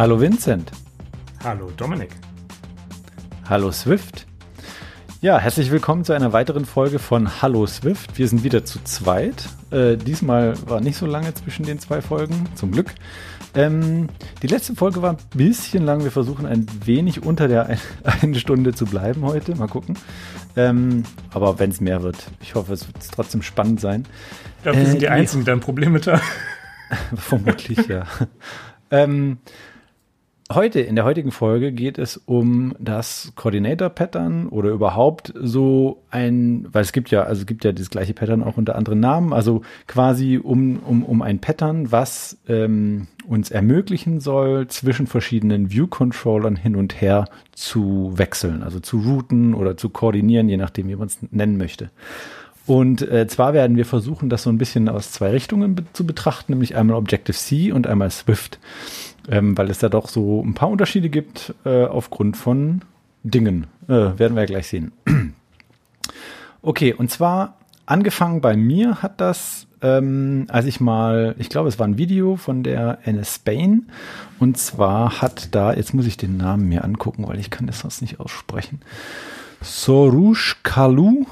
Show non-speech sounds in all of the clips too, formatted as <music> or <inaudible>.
Hallo Vincent. Hallo Dominik. Hallo Swift. Ja, herzlich willkommen zu einer weiteren Folge von Hallo Swift. Wir sind wieder zu zweit. Äh, diesmal war nicht so lange zwischen den zwei Folgen, zum Glück. Ähm, die letzte Folge war ein bisschen lang. Wir versuchen ein wenig unter der <laughs> ein, eine Stunde zu bleiben heute. Mal gucken. Ähm, aber wenn es mehr wird, ich hoffe, es wird trotzdem spannend sein. Ich glaube, wir äh, sind die Einzigen, die ein Problem mit haben. <laughs> Vermutlich, ja. ähm, Heute, in der heutigen Folge geht es um das Coordinator-Pattern oder überhaupt so ein, weil es gibt ja, also es gibt ja das gleiche Pattern auch unter anderen Namen, also quasi um, um, um ein Pattern, was ähm, uns ermöglichen soll, zwischen verschiedenen View-Controllern hin und her zu wechseln, also zu routen oder zu koordinieren, je nachdem, wie man es nennen möchte. Und äh, zwar werden wir versuchen, das so ein bisschen aus zwei Richtungen be zu betrachten, nämlich einmal Objective-C und einmal Swift ähm, weil es da doch so ein paar Unterschiede gibt äh, aufgrund von Dingen. Äh, werden wir ja gleich sehen. <clears throat> okay, und zwar angefangen bei mir hat das, ähm, als ich mal, ich glaube, es war ein Video von der NS Spain und zwar hat da, jetzt muss ich den Namen mir angucken, weil ich kann das sonst nicht aussprechen. Soroush Kalu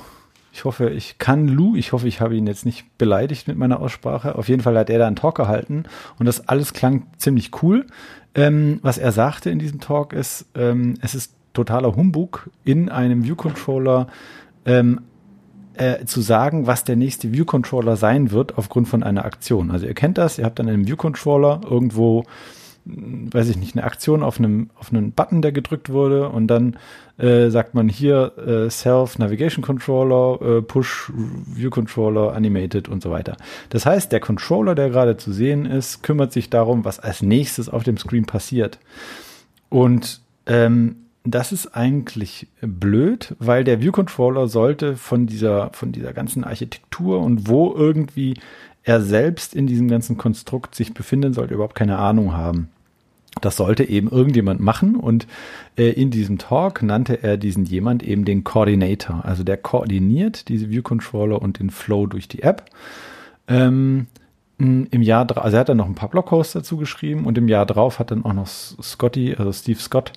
ich hoffe, ich kann Lou, ich hoffe, ich habe ihn jetzt nicht beleidigt mit meiner Aussprache. Auf jeden Fall hat er da einen Talk gehalten und das alles klang ziemlich cool. Ähm, was er sagte in diesem Talk ist, ähm, es ist totaler Humbug in einem View-Controller ähm, äh, zu sagen, was der nächste View-Controller sein wird aufgrund von einer Aktion. Also ihr kennt das, ihr habt dann einen View-Controller irgendwo weiß ich nicht, eine Aktion auf einem, auf einen Button, der gedrückt wurde und dann äh, sagt man hier äh, Self Navigation Controller, äh, Push View Controller, Animated und so weiter. Das heißt, der Controller, der gerade zu sehen ist, kümmert sich darum, was als nächstes auf dem Screen passiert. Und ähm, das ist eigentlich blöd, weil der View Controller sollte von dieser, von dieser ganzen Architektur und wo irgendwie er selbst in diesem ganzen Konstrukt sich befinden sollte, überhaupt keine Ahnung haben. Das sollte eben irgendjemand machen und äh, in diesem Talk nannte er diesen jemand eben den Coordinator. Also der koordiniert diese View Controller und den Flow durch die App. Ähm, Im Jahr, also er hat dann noch ein paar Blogposts dazu geschrieben und im Jahr drauf hat dann auch noch Scotty, also Steve Scott,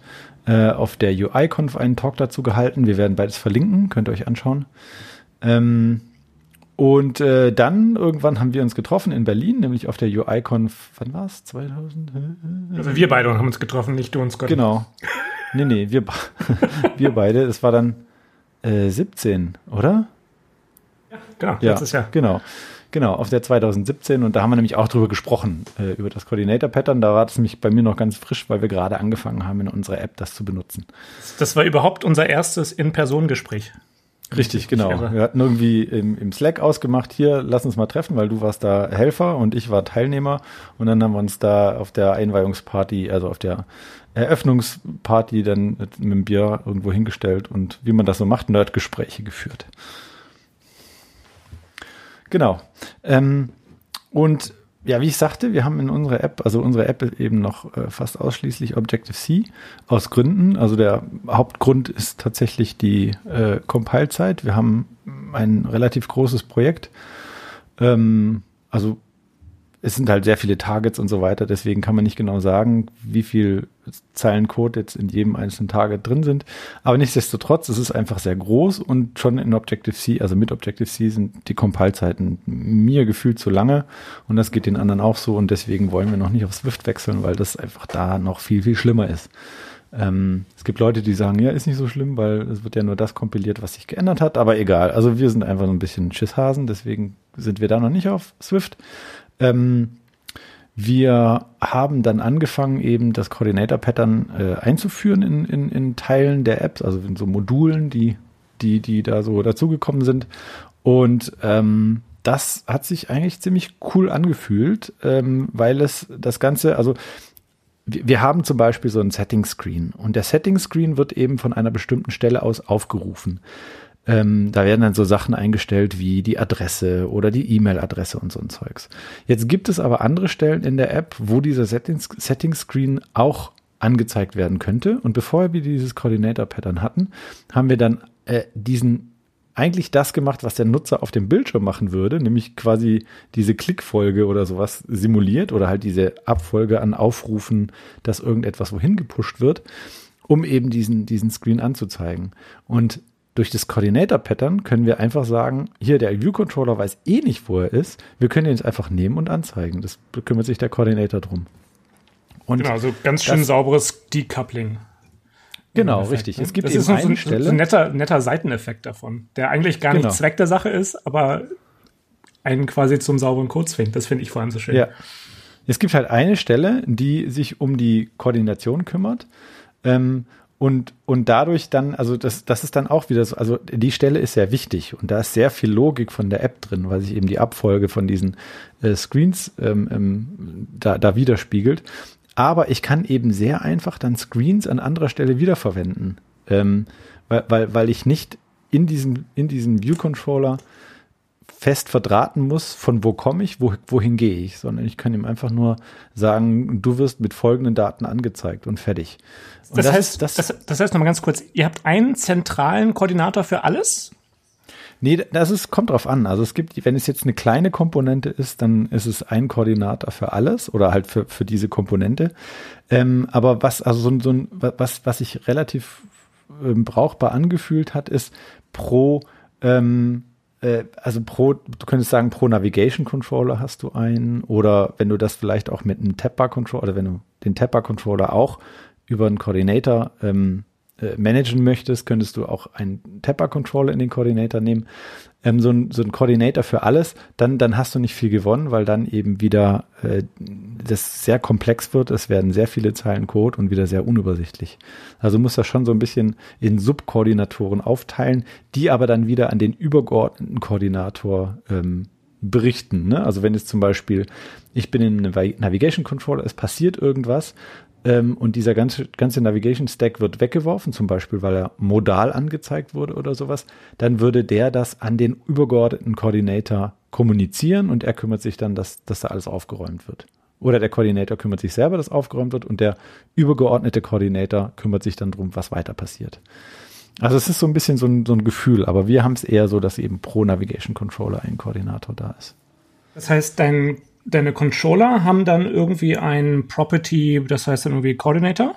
äh, auf der UI-Conf einen Talk dazu gehalten. Wir werden beides verlinken, könnt ihr euch anschauen. Ähm, und äh, dann irgendwann haben wir uns getroffen in Berlin, nämlich auf der UI-Conf, wann war es? 2000? Also wir beide haben uns getroffen, nicht du und Scott. Genau. Nee, nee, wir, <laughs> wir beide. Es war dann äh, 17, oder? Ja, genau, ja, letztes Jahr. Genau. Genau, auf der 2017 und da haben wir nämlich auch drüber gesprochen, äh, über das Coordinator-Pattern. Da war das nämlich bei mir noch ganz frisch, weil wir gerade angefangen haben, in unserer App das zu benutzen. Das war überhaupt unser erstes In-Person-Gespräch. Richtig, genau. Wir hatten irgendwie im, im, Slack ausgemacht, hier, lass uns mal treffen, weil du warst da Helfer und ich war Teilnehmer. Und dann haben wir uns da auf der Einweihungsparty, also auf der Eröffnungsparty dann mit, dem Bier irgendwo hingestellt und wie man das so macht, Nerdgespräche geführt. Genau. Ähm, und ja, wie ich sagte, wir haben in unserer App, also unsere App ist eben noch äh, fast ausschließlich Objective-C aus Gründen. Also der Hauptgrund ist tatsächlich die äh, Compile-Zeit. Wir haben ein relativ großes Projekt. Ähm, also es sind halt sehr viele Targets und so weiter, deswegen kann man nicht genau sagen, wie viel Zeilen Code jetzt in jedem einzelnen Target drin sind. Aber nichtsdestotrotz, es ist einfach sehr groß und schon in Objective-C, also mit Objective-C sind die Compile-Zeiten mir gefühlt zu lange und das geht den anderen auch so und deswegen wollen wir noch nicht auf Swift wechseln, weil das einfach da noch viel, viel schlimmer ist. Ähm, es gibt Leute, die sagen, ja, ist nicht so schlimm, weil es wird ja nur das kompiliert, was sich geändert hat, aber egal. Also wir sind einfach so ein bisschen Schisshasen, deswegen sind wir da noch nicht auf Swift. Ähm, wir haben dann angefangen, eben das Coordinator-Pattern äh, einzuführen in, in, in Teilen der Apps, also in so Modulen, die, die, die da so dazugekommen sind. Und ähm, das hat sich eigentlich ziemlich cool angefühlt, ähm, weil es das Ganze, also wir, wir haben zum Beispiel so ein Setting-Screen und der Setting-Screen wird eben von einer bestimmten Stelle aus aufgerufen. Ähm, da werden dann so Sachen eingestellt wie die Adresse oder die E-Mail-Adresse und so ein Zeugs. Jetzt gibt es aber andere Stellen in der App, wo dieser Setting-Screen auch angezeigt werden könnte. Und bevor wir dieses Coordinator-Pattern hatten, haben wir dann äh, diesen eigentlich das gemacht, was der Nutzer auf dem Bildschirm machen würde, nämlich quasi diese Klickfolge oder sowas simuliert oder halt diese Abfolge an Aufrufen, dass irgendetwas wohin gepusht wird, um eben diesen, diesen Screen anzuzeigen. Und durch das Coordinator-Pattern können wir einfach sagen, hier der View-Controller weiß eh nicht, wo er ist. Wir können ihn jetzt einfach nehmen und anzeigen. Das kümmert sich der Coordinator drum. Und genau, also ganz schön sauberes Decoupling. Genau, richtig. Ne? Es gibt das eben ist eine so, Stelle. So ein netter, netter Seiteneffekt davon, der eigentlich gar genau. nicht Zweck der Sache ist, aber einen quasi zum sauberen Code zwingt. Das finde ich vor allem so schön. Ja. Es gibt halt eine Stelle, die sich um die Koordination kümmert. Ähm, und, und dadurch dann, also das, das ist dann auch wieder so, also die Stelle ist sehr wichtig und da ist sehr viel Logik von der App drin, weil sich eben die Abfolge von diesen äh, Screens ähm, ähm, da, da widerspiegelt. Aber ich kann eben sehr einfach dann Screens an anderer Stelle wiederverwenden, ähm, weil, weil, weil ich nicht in diesem, in diesem View-Controller fest verdrahten muss, von wo komme ich, wo, wohin gehe ich, sondern ich kann ihm einfach nur sagen, du wirst mit folgenden Daten angezeigt und fertig. Und das, das, heißt, das, das, das heißt nochmal ganz kurz, ihr habt einen zentralen Koordinator für alles? Nee, das ist, kommt drauf an. Also es gibt, wenn es jetzt eine kleine Komponente ist, dann ist es ein Koordinator für alles oder halt für, für diese Komponente. Ähm, aber was, also so, so ein, was, was sich relativ ähm, brauchbar angefühlt hat, ist pro ähm, äh, also pro, du könntest sagen, pro Navigation Controller hast du einen oder wenn du das vielleicht auch mit einem Tapbar Controller oder wenn du den Tapbar Controller auch über einen Coordinator ähm, äh, managen möchtest, könntest du auch einen Tapper Controller in den Coordinator nehmen. Ähm, so, ein, so ein Coordinator für alles, dann, dann hast du nicht viel gewonnen, weil dann eben wieder äh, das sehr komplex wird. Es werden sehr viele Zeilen Code und wieder sehr unübersichtlich. Also musst du das schon so ein bisschen in Subkoordinatoren aufteilen, die aber dann wieder an den übergeordneten Koordinator ähm, berichten. Ne? Also wenn es zum Beispiel, ich bin in einem Navigation Controller, es passiert irgendwas, ähm, und dieser ganze, ganze Navigation Stack wird weggeworfen, zum Beispiel, weil er modal angezeigt wurde oder sowas, dann würde der das an den übergeordneten Koordinator kommunizieren und er kümmert sich dann, dass, dass da alles aufgeräumt wird. Oder der Koordinator kümmert sich selber, dass aufgeräumt wird und der übergeordnete Koordinator kümmert sich dann drum, was weiter passiert. Also es ist so ein bisschen so ein, so ein Gefühl, aber wir haben es eher so, dass eben pro Navigation Controller ein Koordinator da ist. Das heißt, dein deine Controller haben dann irgendwie ein Property, das heißt dann irgendwie Coordinator.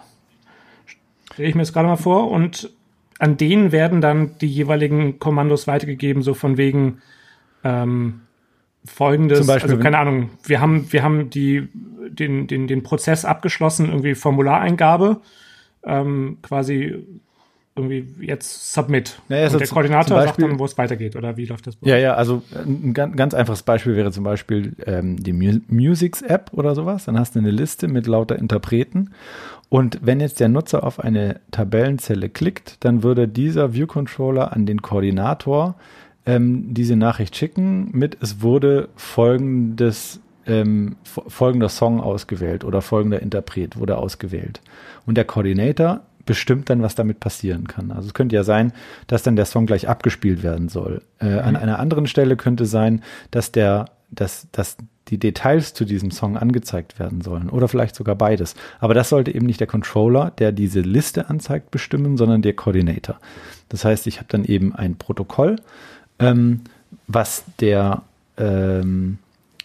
Stelle ich mir jetzt gerade mal vor. Und an denen werden dann die jeweiligen Kommandos weitergegeben, so von wegen ähm, folgendes, Zum Beispiel, also keine Ahnung, wir haben, wir haben die, den, den, den Prozess abgeschlossen, irgendwie Formulareingabe, ähm, quasi irgendwie jetzt Submit. Ja, also und der Koordinator Beispiel, sagt dann, wo es weitergeht, oder wie läuft das? Ja, ja, also ein ganz, ganz einfaches Beispiel wäre zum Beispiel ähm, die Mu Musics App oder sowas. Dann hast du eine Liste mit lauter Interpreten. Und wenn jetzt der Nutzer auf eine Tabellenzelle klickt, dann würde dieser View Controller an den Koordinator ähm, diese Nachricht schicken mit, es wurde folgendes ähm, folgender Song ausgewählt oder folgender Interpret wurde ausgewählt. Und der Koordinator bestimmt dann, was damit passieren kann. Also es könnte ja sein, dass dann der Song gleich abgespielt werden soll. Äh, mhm. An einer anderen Stelle könnte sein, dass der, dass, dass die Details zu diesem Song angezeigt werden sollen oder vielleicht sogar beides. Aber das sollte eben nicht der Controller, der diese Liste anzeigt, bestimmen, sondern der Coordinator. Das heißt, ich habe dann eben ein Protokoll, ähm, was der, ähm,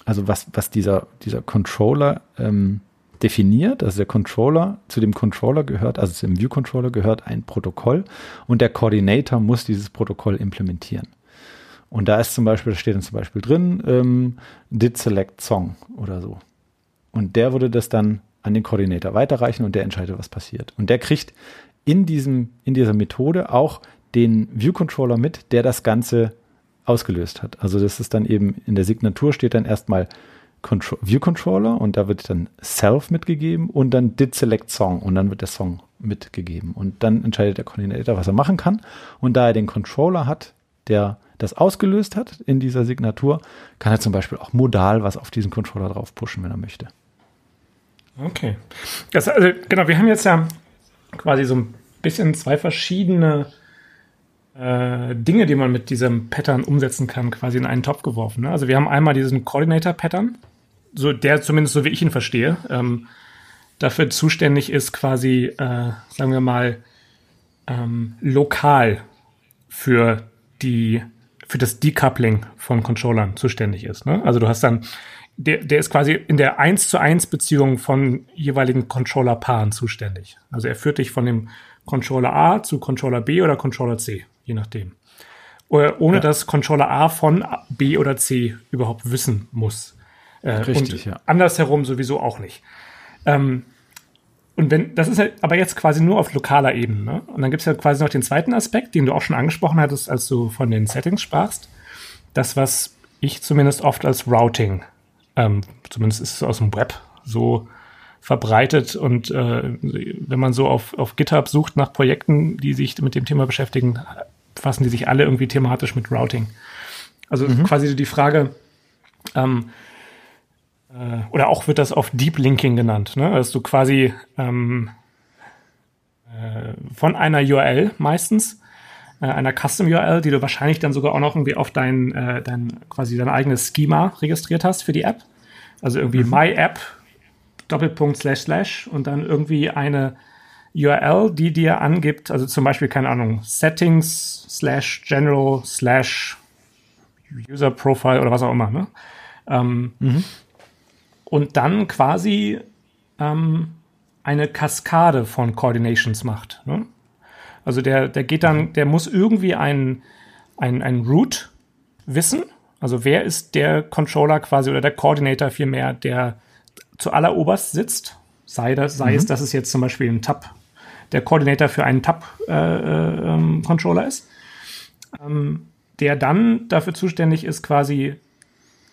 also was, was dieser, dieser Controller ähm, definiert, also der Controller, zu dem Controller gehört, also zum View-Controller gehört ein Protokoll und der Coordinator muss dieses Protokoll implementieren. Und da ist zum Beispiel, steht dann zum Beispiel drin, ähm, did select song oder so. Und der würde das dann an den Koordinator weiterreichen und der entscheidet, was passiert. Und der kriegt in diesem, in dieser Methode auch den View-Controller mit, der das Ganze ausgelöst hat. Also das ist dann eben in der Signatur steht dann erstmal Control, View Controller und da wird dann Self mitgegeben und dann Did Select Song und dann wird der Song mitgegeben und dann entscheidet der Koordinator, was er machen kann und da er den Controller hat, der das ausgelöst hat in dieser Signatur, kann er zum Beispiel auch modal was auf diesen Controller drauf pushen, wenn er möchte. Okay. Das, also, genau, wir haben jetzt ja quasi so ein bisschen zwei verschiedene äh, Dinge, die man mit diesem Pattern umsetzen kann, quasi in einen Topf geworfen. Ne? Also wir haben einmal diesen Coordinator-Pattern, so der zumindest so wie ich ihn verstehe, ähm, dafür zuständig ist, quasi, äh, sagen wir mal, ähm, lokal für die für das Decoupling von Controllern zuständig ist. Ne? Also du hast dann, der, der ist quasi in der 1 zu 1 Beziehung von jeweiligen Controller-Paaren zuständig. Also er führt dich von dem Controller A zu Controller B oder Controller C, je nachdem. Ohne ja. dass Controller A von B oder C überhaupt wissen muss. Äh, Richtig, und ja. Andersherum sowieso auch nicht. Ähm, und wenn, das ist ja aber jetzt quasi nur auf lokaler Ebene. Ne? Und dann gibt es ja quasi noch den zweiten Aspekt, den du auch schon angesprochen hattest, als du von den Settings sprachst. Das, was ich zumindest oft als Routing, ähm, zumindest ist es aus dem Web so verbreitet. Und äh, wenn man so auf, auf GitHub sucht nach Projekten, die sich mit dem Thema beschäftigen, fassen die sich alle irgendwie thematisch mit Routing. Also mhm. quasi die Frage, ähm, äh, oder auch wird das oft Deep Linking genannt, ne? dass du quasi ähm, äh, von einer URL meistens, äh, einer Custom URL, die du wahrscheinlich dann sogar auch noch irgendwie auf dein, äh, dein quasi dein eigenes Schema registriert hast für die App. Also irgendwie mhm. My App, Doppelpunkt slash slash und dann irgendwie eine URL, die dir angibt, also zum Beispiel, keine Ahnung, Settings slash General slash User Profile oder was auch immer, ne? Ähm, mhm und dann quasi ähm, eine Kaskade von Coordinations macht. Ne? Also der, der geht dann, der muss irgendwie ein, ein, ein Root wissen. Also wer ist der Controller quasi oder der Coordinator vielmehr, der zu alleroberst sitzt. Sei, das, sei mhm. es, dass es jetzt zum Beispiel ein Tab, der Coordinator für einen Tab-Controller äh, äh, ist, ähm, der dann dafür zuständig ist, quasi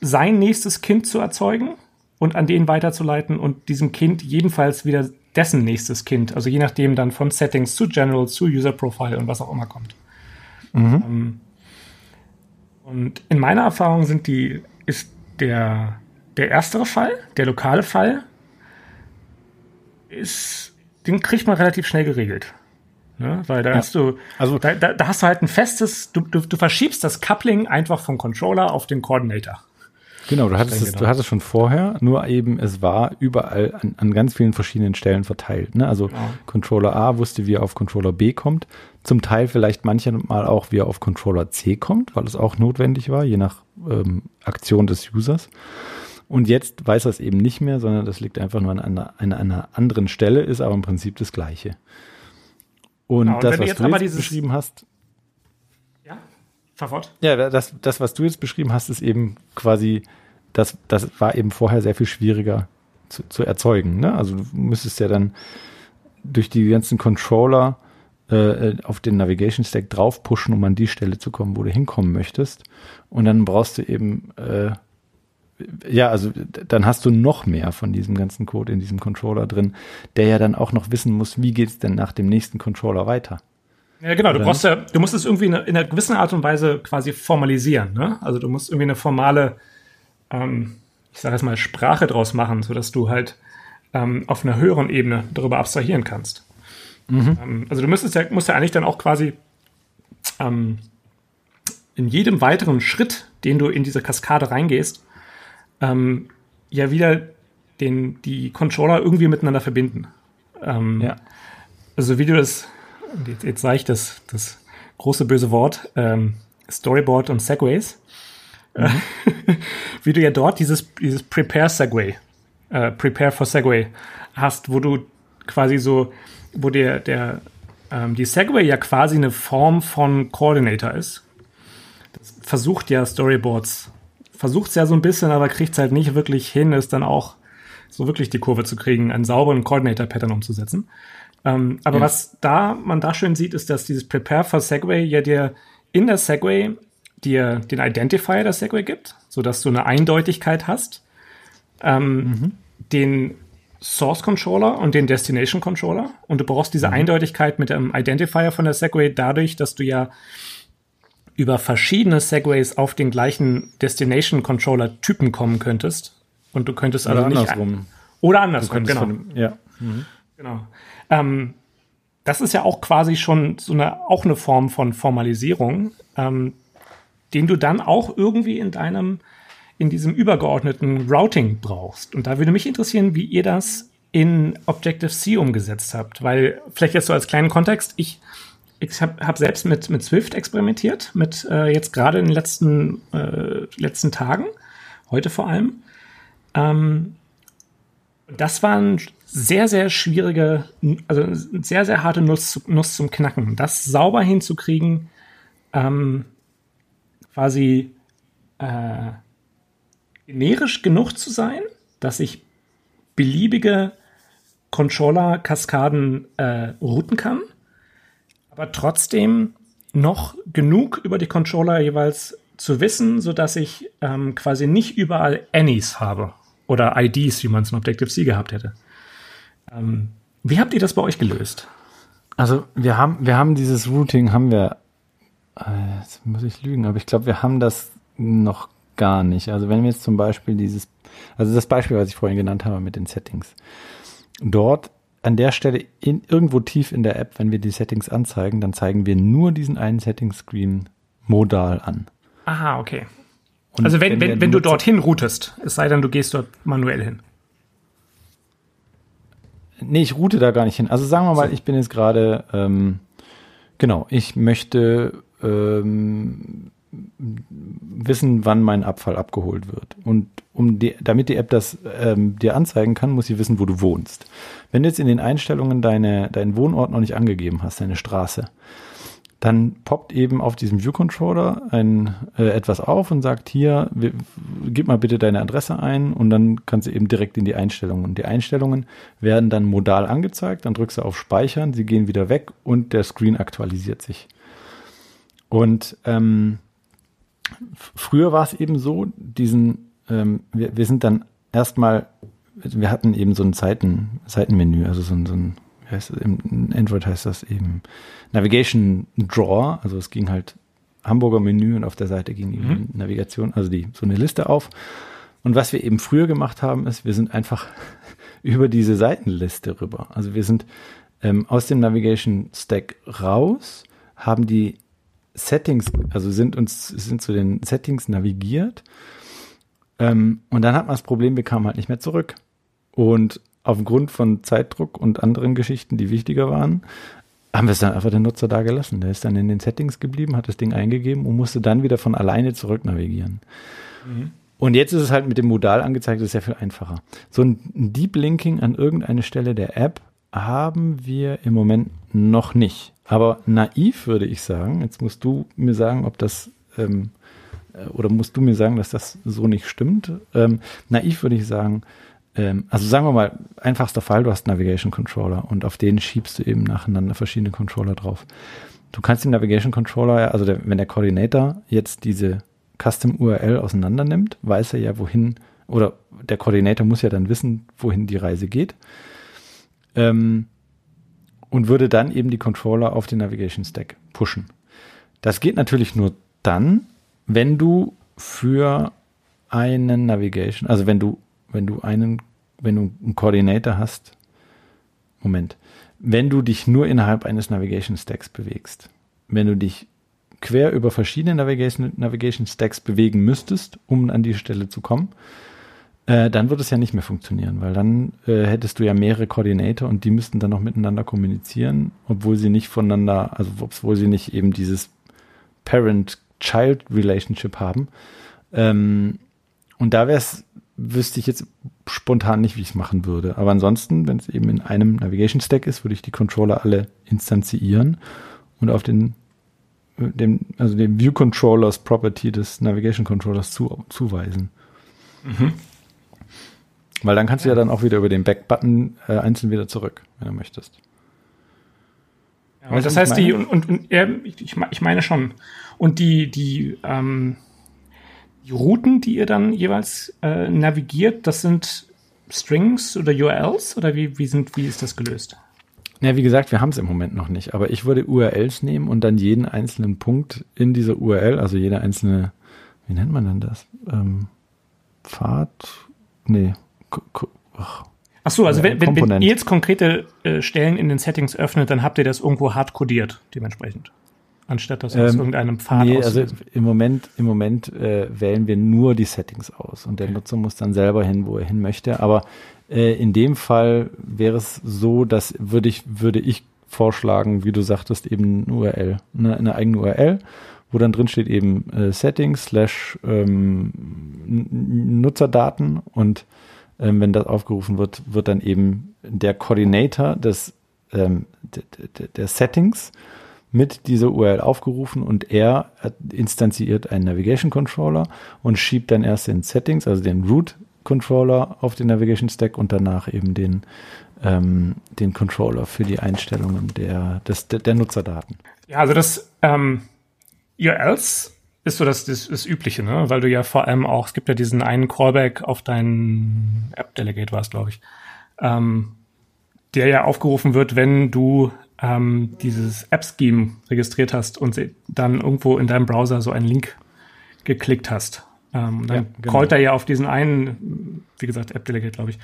sein nächstes Kind zu erzeugen und an den weiterzuleiten und diesem Kind jedenfalls wieder dessen nächstes Kind, also je nachdem dann von Settings zu General zu User Profile und was auch immer kommt. Mhm. Ähm, und in meiner Erfahrung sind die, ist der, der erstere Fall, der lokale Fall, ist, den kriegt man relativ schnell geregelt. Ne? Weil da ja. hast du, also da, da, da, hast du halt ein festes, du, du, du verschiebst das Coupling einfach vom Controller auf den Coordinator. Genau, du hattest es, genau. du hattest schon vorher, nur eben es war überall an, an ganz vielen verschiedenen Stellen verteilt. Ne? Also ja. Controller A wusste, wie er auf Controller B kommt. Zum Teil vielleicht manchmal auch, wie er auf Controller C kommt, weil es auch notwendig war, je nach ähm, Aktion des Users. Und jetzt weiß er es eben nicht mehr, sondern das liegt einfach nur an einer, an einer anderen Stelle, ist aber im Prinzip das Gleiche. Und, genau, und das, was du jetzt beschrieben hast, Fahr. Ja, das, das, was du jetzt beschrieben hast, ist eben quasi, das, das war eben vorher sehr viel schwieriger zu, zu erzeugen. Ne? Also du müsstest ja dann durch die ganzen Controller äh, auf den Navigation Stack drauf pushen, um an die Stelle zu kommen, wo du hinkommen möchtest. Und dann brauchst du eben, äh, ja, also dann hast du noch mehr von diesem ganzen Code in diesem Controller drin, der ja dann auch noch wissen muss, wie geht's denn nach dem nächsten Controller weiter. Ja, genau. Du brauchst ja, du musst es irgendwie in, einer gewissen Art und Weise quasi formalisieren. Ne? Also du musst irgendwie eine formale, ähm, ich sage jetzt mal, Sprache draus machen, sodass du halt ähm, auf einer höheren Ebene darüber abstrahieren kannst. Mhm. Ähm, also du müsstest ja, musst ja eigentlich dann auch quasi ähm, in jedem weiteren Schritt, den du in diese Kaskade reingehst, ähm, ja wieder den, die Controller irgendwie miteinander verbinden. Ähm, ja. Also wie du das jetzt, jetzt sage ich das, das große böse Wort, ähm, Storyboard und Segways. Mhm. <laughs> wie du ja dort dieses, dieses Prepare Segway, äh, Prepare for Segway hast, wo du quasi so, wo der, der, ähm, die Segway ja quasi eine Form von Coordinator ist. Das versucht ja Storyboards, versucht es ja so ein bisschen, aber kriegt es halt nicht wirklich hin, ist dann auch so wirklich die Kurve zu kriegen, einen sauberen Coordinator-Pattern umzusetzen. Ähm, aber ja. was da man da schön sieht, ist, dass dieses Prepare for Segway ja dir in der Segway dir den Identifier der Segway gibt, sodass du eine Eindeutigkeit hast, ähm, mhm. den Source Controller und den Destination Controller. Und du brauchst diese mhm. Eindeutigkeit mit dem Identifier von der Segway dadurch, dass du ja über verschiedene Segways auf den gleichen Destination Controller Typen kommen könntest. Und du könntest also oder also andersrum. nicht. Oder andersrum, genau. Dem, ja. Mhm. Genau. Ähm, das ist ja auch quasi schon so eine, auch eine Form von Formalisierung, ähm, den du dann auch irgendwie in deinem, in diesem übergeordneten Routing brauchst. Und da würde mich interessieren, wie ihr das in Objective-C umgesetzt habt, weil vielleicht jetzt so als kleinen Kontext, ich ich habe hab selbst mit, mit Swift experimentiert, mit äh, jetzt gerade in den letzten, äh, letzten Tagen, heute vor allem. Ähm, das war ein sehr, sehr schwierige, also sehr, sehr harte Nuss, Nuss zum Knacken. Das sauber hinzukriegen, ähm, quasi äh, generisch genug zu sein, dass ich beliebige Controller-Kaskaden äh, routen kann, aber trotzdem noch genug über die Controller jeweils zu wissen, sodass ich ähm, quasi nicht überall Annies habe oder IDs, wie man es in Objective-C gehabt hätte. Ähm, wie habt ihr das bei euch gelöst? Also wir haben, wir haben dieses Routing, haben wir, äh, jetzt muss ich lügen, aber ich glaube, wir haben das noch gar nicht. Also wenn wir jetzt zum Beispiel dieses, also das Beispiel, was ich vorhin genannt habe mit den Settings, dort an der Stelle in, irgendwo tief in der App, wenn wir die Settings anzeigen, dann zeigen wir nur diesen einen Setting-Screen modal an. Aha, okay. Und also wenn, wenn, wenn, du dorthin routest, es sei denn, du gehst dort manuell hin. Nee, ich route da gar nicht hin. Also sagen wir mal, ich bin jetzt gerade, ähm, genau, ich möchte ähm, wissen, wann mein Abfall abgeholt wird. Und um die, damit die App das ähm, dir anzeigen kann, muss sie wissen, wo du wohnst. Wenn du jetzt in den Einstellungen deine, deinen Wohnort noch nicht angegeben hast, deine Straße, dann poppt eben auf diesem View Controller ein, äh, etwas auf und sagt hier, gib mal bitte deine Adresse ein und dann kannst du eben direkt in die Einstellungen. Und die Einstellungen werden dann modal angezeigt, dann drückst du auf Speichern, sie gehen wieder weg und der Screen aktualisiert sich. Und ähm, früher war es eben so, diesen, ähm, wir, wir sind dann erstmal, wir hatten eben so ein Seiten, Seitenmenü, also so ein, so ein heißt das, im Android heißt das eben Navigation Drawer, also es ging halt Hamburger Menü und auf der Seite ging mhm. die Navigation, also die, so eine Liste auf. Und was wir eben früher gemacht haben, ist, wir sind einfach <laughs> über diese Seitenliste rüber. Also wir sind ähm, aus dem Navigation Stack raus, haben die Settings, also sind uns, sind zu den Settings navigiert. Ähm, und dann hat man das Problem, wir kamen halt nicht mehr zurück. Und aufgrund von Zeitdruck und anderen Geschichten, die wichtiger waren, haben wir es dann einfach den Nutzer da gelassen. Der ist dann in den Settings geblieben, hat das Ding eingegeben und musste dann wieder von alleine zurück navigieren. Mhm. Und jetzt ist es halt mit dem Modal angezeigt, das ist sehr viel einfacher. So ein Deep Linking an irgendeine Stelle der App haben wir im Moment noch nicht. Aber naiv würde ich sagen, jetzt musst du mir sagen, ob das ähm, äh, oder musst du mir sagen, dass das so nicht stimmt. Ähm, naiv würde ich sagen, ähm, also sagen wir mal, einfachster Fall, du hast einen Navigation Controller und auf den schiebst du eben nacheinander verschiedene Controller drauf. Du kannst den Navigation Controller, also der, wenn der Coordinator jetzt diese Custom URL auseinander nimmt, weiß er ja, wohin, oder der Coordinator muss ja dann wissen, wohin die Reise geht. Ähm, und würde dann eben die Controller auf den Navigation Stack pushen. Das geht natürlich nur dann, wenn du für einen Navigation, also wenn du, wenn du einen, wenn du einen Coordinator hast, Moment, wenn du dich nur innerhalb eines Navigation Stacks bewegst, wenn du dich quer über verschiedene Navigation, Navigation Stacks bewegen müsstest, um an die Stelle zu kommen, äh, dann würde es ja nicht mehr funktionieren, weil dann äh, hättest du ja mehrere Koordinator und die müssten dann noch miteinander kommunizieren, obwohl sie nicht voneinander, also obwohl sie nicht eben dieses Parent-Child-Relationship haben. Ähm, und da wäre es, wüsste ich jetzt spontan nicht, wie ich es machen würde. Aber ansonsten, wenn es eben in einem Navigation Stack ist, würde ich die Controller alle instanzieren und auf den, dem, also dem View Controllers Property des Navigation Controllers zu, zuweisen. Mhm. Weil dann kannst du ja dann auch wieder über den Back-Button äh, einzeln wieder zurück, wenn du möchtest. Ja, das heißt, die, und, und, und ja, ich, ich meine schon. Und die, die, ähm, die Routen, die ihr dann jeweils äh, navigiert, das sind Strings oder URLs oder wie, wie, sind, wie ist das gelöst? Ja, wie gesagt, wir haben es im Moment noch nicht, aber ich würde URLs nehmen und dann jeden einzelnen Punkt in dieser URL, also jede einzelne, wie nennt man denn das? Ähm, Pfad? Nee, Ach so, also wenn, wenn, wenn, ihr jetzt konkrete äh, Stellen in den Settings öffnet, dann habt ihr das irgendwo hart codiert, dementsprechend. Anstatt das aus ähm, irgendeinem Pfad Nee, also im Moment, im Moment äh, wählen wir nur die Settings aus und der okay. Nutzer muss dann selber hin, wo er hin möchte. Aber äh, in dem Fall wäre es so, dass würde ich, würde ich vorschlagen, wie du sagtest, eben eine URL, eine, eine eigene URL, wo dann drin steht eben äh, Settings slash ähm, Nutzerdaten und ähm, wenn das aufgerufen wird, wird dann eben der Coordinator des ähm, der Settings mit dieser URL aufgerufen und er instanziert einen Navigation Controller und schiebt dann erst den Settings, also den Root Controller auf den Navigation Stack und danach eben den, ähm, den Controller für die Einstellungen der, des, der, Nutzerdaten. Ja, also das ähm, URLs ist so das, das, das Übliche, ne? weil du ja vor allem auch, es gibt ja diesen einen Callback auf deinen App-Delegate war es, glaube ich, ähm, der ja aufgerufen wird, wenn du ähm, dieses App-Scheme registriert hast und dann irgendwo in deinem Browser so einen Link geklickt hast. Ähm, dann ja, genau. callt er ja auf diesen einen, wie gesagt, App-Delegate, glaube ich,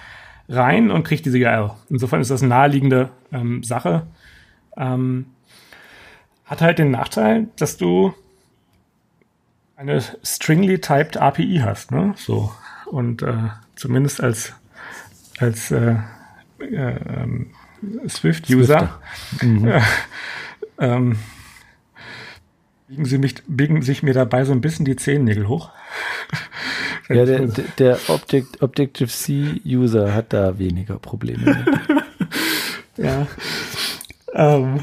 rein und kriegt diese URL. Insofern ist das eine naheliegende ähm, Sache. Ähm, hat halt den Nachteil, dass du eine stringly typed API hast, ne? So. Und äh, zumindest als, als äh, äh, ähm, Swift-User mhm. äh, ähm, biegen, sie mich, biegen sich mir dabei so ein bisschen die Zehennägel hoch. <laughs> ja, der, der Object, Objective-C-User hat da weniger Probleme <laughs> ja. Ähm,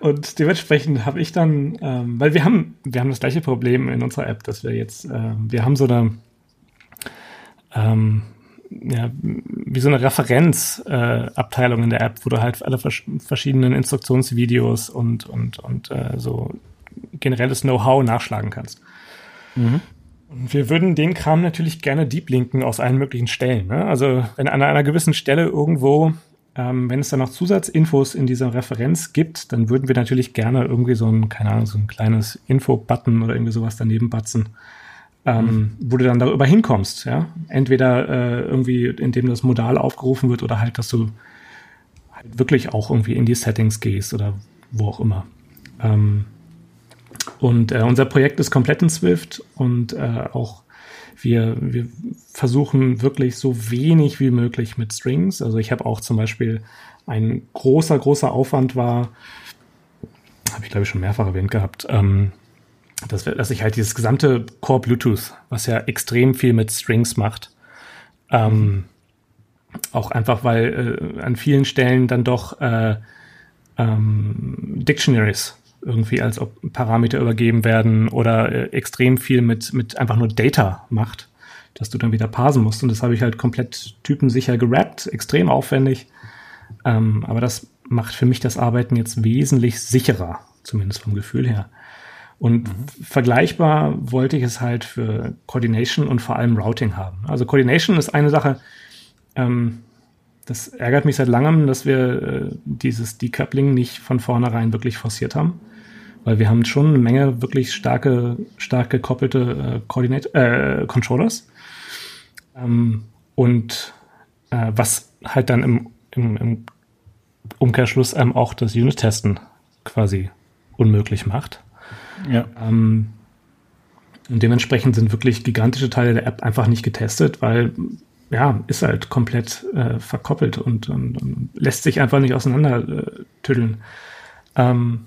und dementsprechend habe ich dann, ähm, weil wir haben, wir haben das gleiche Problem in unserer App, dass wir jetzt, äh, wir haben so eine, ähm, ja, wie so eine Referenzabteilung äh, in der App, wo du halt alle vers verschiedenen Instruktionsvideos und, und, und äh, so generelles Know-how nachschlagen kannst. Mhm. Und wir würden den Kram natürlich gerne deep linken aus allen möglichen Stellen. Ne? Also wenn an einer gewissen Stelle irgendwo ähm, wenn es dann noch Zusatzinfos in dieser Referenz gibt, dann würden wir natürlich gerne irgendwie so ein, keine Ahnung, so ein kleines Info-Button oder irgendwie sowas daneben batzen, ähm, mhm. wo du dann darüber hinkommst. Ja? Entweder äh, irgendwie, indem das Modal aufgerufen wird oder halt, dass du halt wirklich auch irgendwie in die Settings gehst oder wo auch immer. Ähm, und äh, unser Projekt ist komplett in Swift und äh, auch wir, wir versuchen wirklich so wenig wie möglich mit Strings. Also ich habe auch zum Beispiel ein großer, großer Aufwand war, habe ich glaube ich schon mehrfach erwähnt gehabt, ähm, dass, dass ich halt dieses gesamte Core Bluetooth, was ja extrem viel mit Strings macht, ähm, auch einfach, weil äh, an vielen Stellen dann doch äh, ähm, Dictionaries irgendwie als Parameter übergeben werden oder äh, extrem viel mit, mit einfach nur Data macht, dass du dann wieder parsen musst. Und das habe ich halt komplett typensicher gerappt, extrem aufwendig. Ähm, aber das macht für mich das Arbeiten jetzt wesentlich sicherer, zumindest vom Gefühl her. Und mhm. vergleichbar wollte ich es halt für Coordination und vor allem Routing haben. Also Coordination ist eine Sache, ähm, das ärgert mich seit langem, dass wir äh, dieses Decoupling nicht von vornherein wirklich forciert haben weil wir haben schon eine Menge wirklich starke, stark gekoppelte äh, äh, Controllers. Ähm, und äh, was halt dann im, im, im Umkehrschluss einem auch das Unit-Testen quasi unmöglich macht. Ja. Ähm, und dementsprechend sind wirklich gigantische Teile der App einfach nicht getestet, weil ja, ist halt komplett äh, verkoppelt und, und, und, lässt sich einfach nicht auseinander äh. Ähm,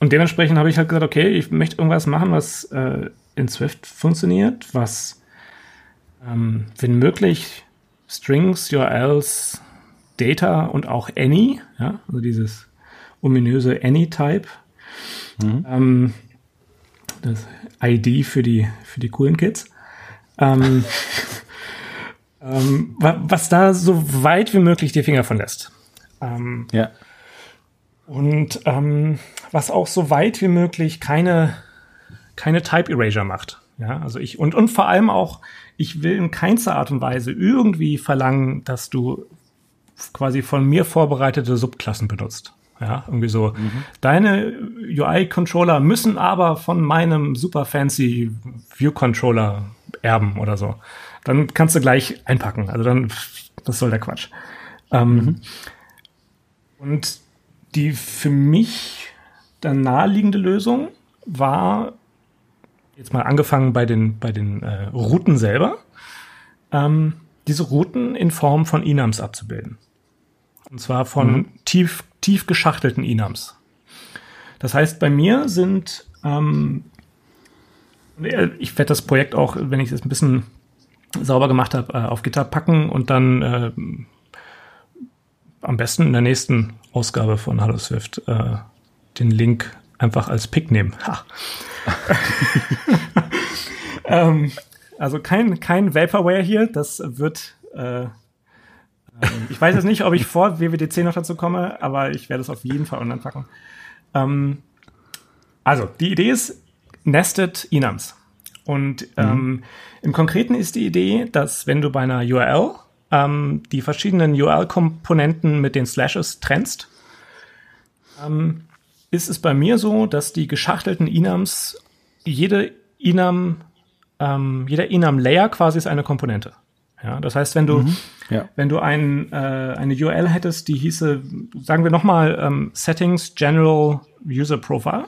und dementsprechend habe ich halt gesagt, okay, ich möchte irgendwas machen, was äh, in Swift funktioniert, was, ähm, wenn möglich, Strings, URLs, Data und auch Any, ja, also dieses ominöse Any-Type, mhm. ähm, das ID für die, für die coolen Kids, ähm, <laughs> ähm, was da so weit wie möglich die Finger von lässt. Ähm, ja. Und ähm, was auch so weit wie möglich keine, keine Type Erasure macht. Ja, also ich, und, und vor allem auch, ich will in keinster Art und Weise irgendwie verlangen, dass du quasi von mir vorbereitete Subklassen benutzt. Ja, irgendwie so. Mhm. Deine UI-Controller müssen aber von meinem super fancy View-Controller erben oder so. Dann kannst du gleich einpacken. Also dann, das soll der Quatsch. Ähm, mhm. Und die für mich dann naheliegende Lösung war, jetzt mal angefangen bei den, bei den äh, Routen selber, ähm, diese Routen in Form von Enums abzubilden. Und zwar von mhm. tief, tief geschachtelten Enums. Das heißt, bei mir sind, ähm, ich werde das Projekt auch, wenn ich es ein bisschen sauber gemacht habe, äh, auf Gitter packen und dann äh, am besten in der nächsten Ausgabe von Hallo Swift äh, den Link einfach als Pick nehmen. <laughs> <laughs> ähm, also kein, kein Vaporware hier, das wird. Äh, ähm, ich weiß jetzt nicht, ob ich vor WWDC noch dazu komme, aber ich werde es auf jeden Fall online packen. Ähm, also, die Idee ist Nested Enums. Und mhm. ähm, im Konkreten ist die Idee, dass wenn du bei einer URL ähm, die verschiedenen URL-Komponenten mit den Slashes trennst, ähm, ist es bei mir so, dass die geschachtelten Enums, jede Enum, jeder Enum-Layer quasi ist eine Komponente. Ja, das heißt, wenn du, mhm, ja. wenn du ein, äh, eine URL hättest, die hieße, sagen wir nochmal, ähm, Settings General User Profile,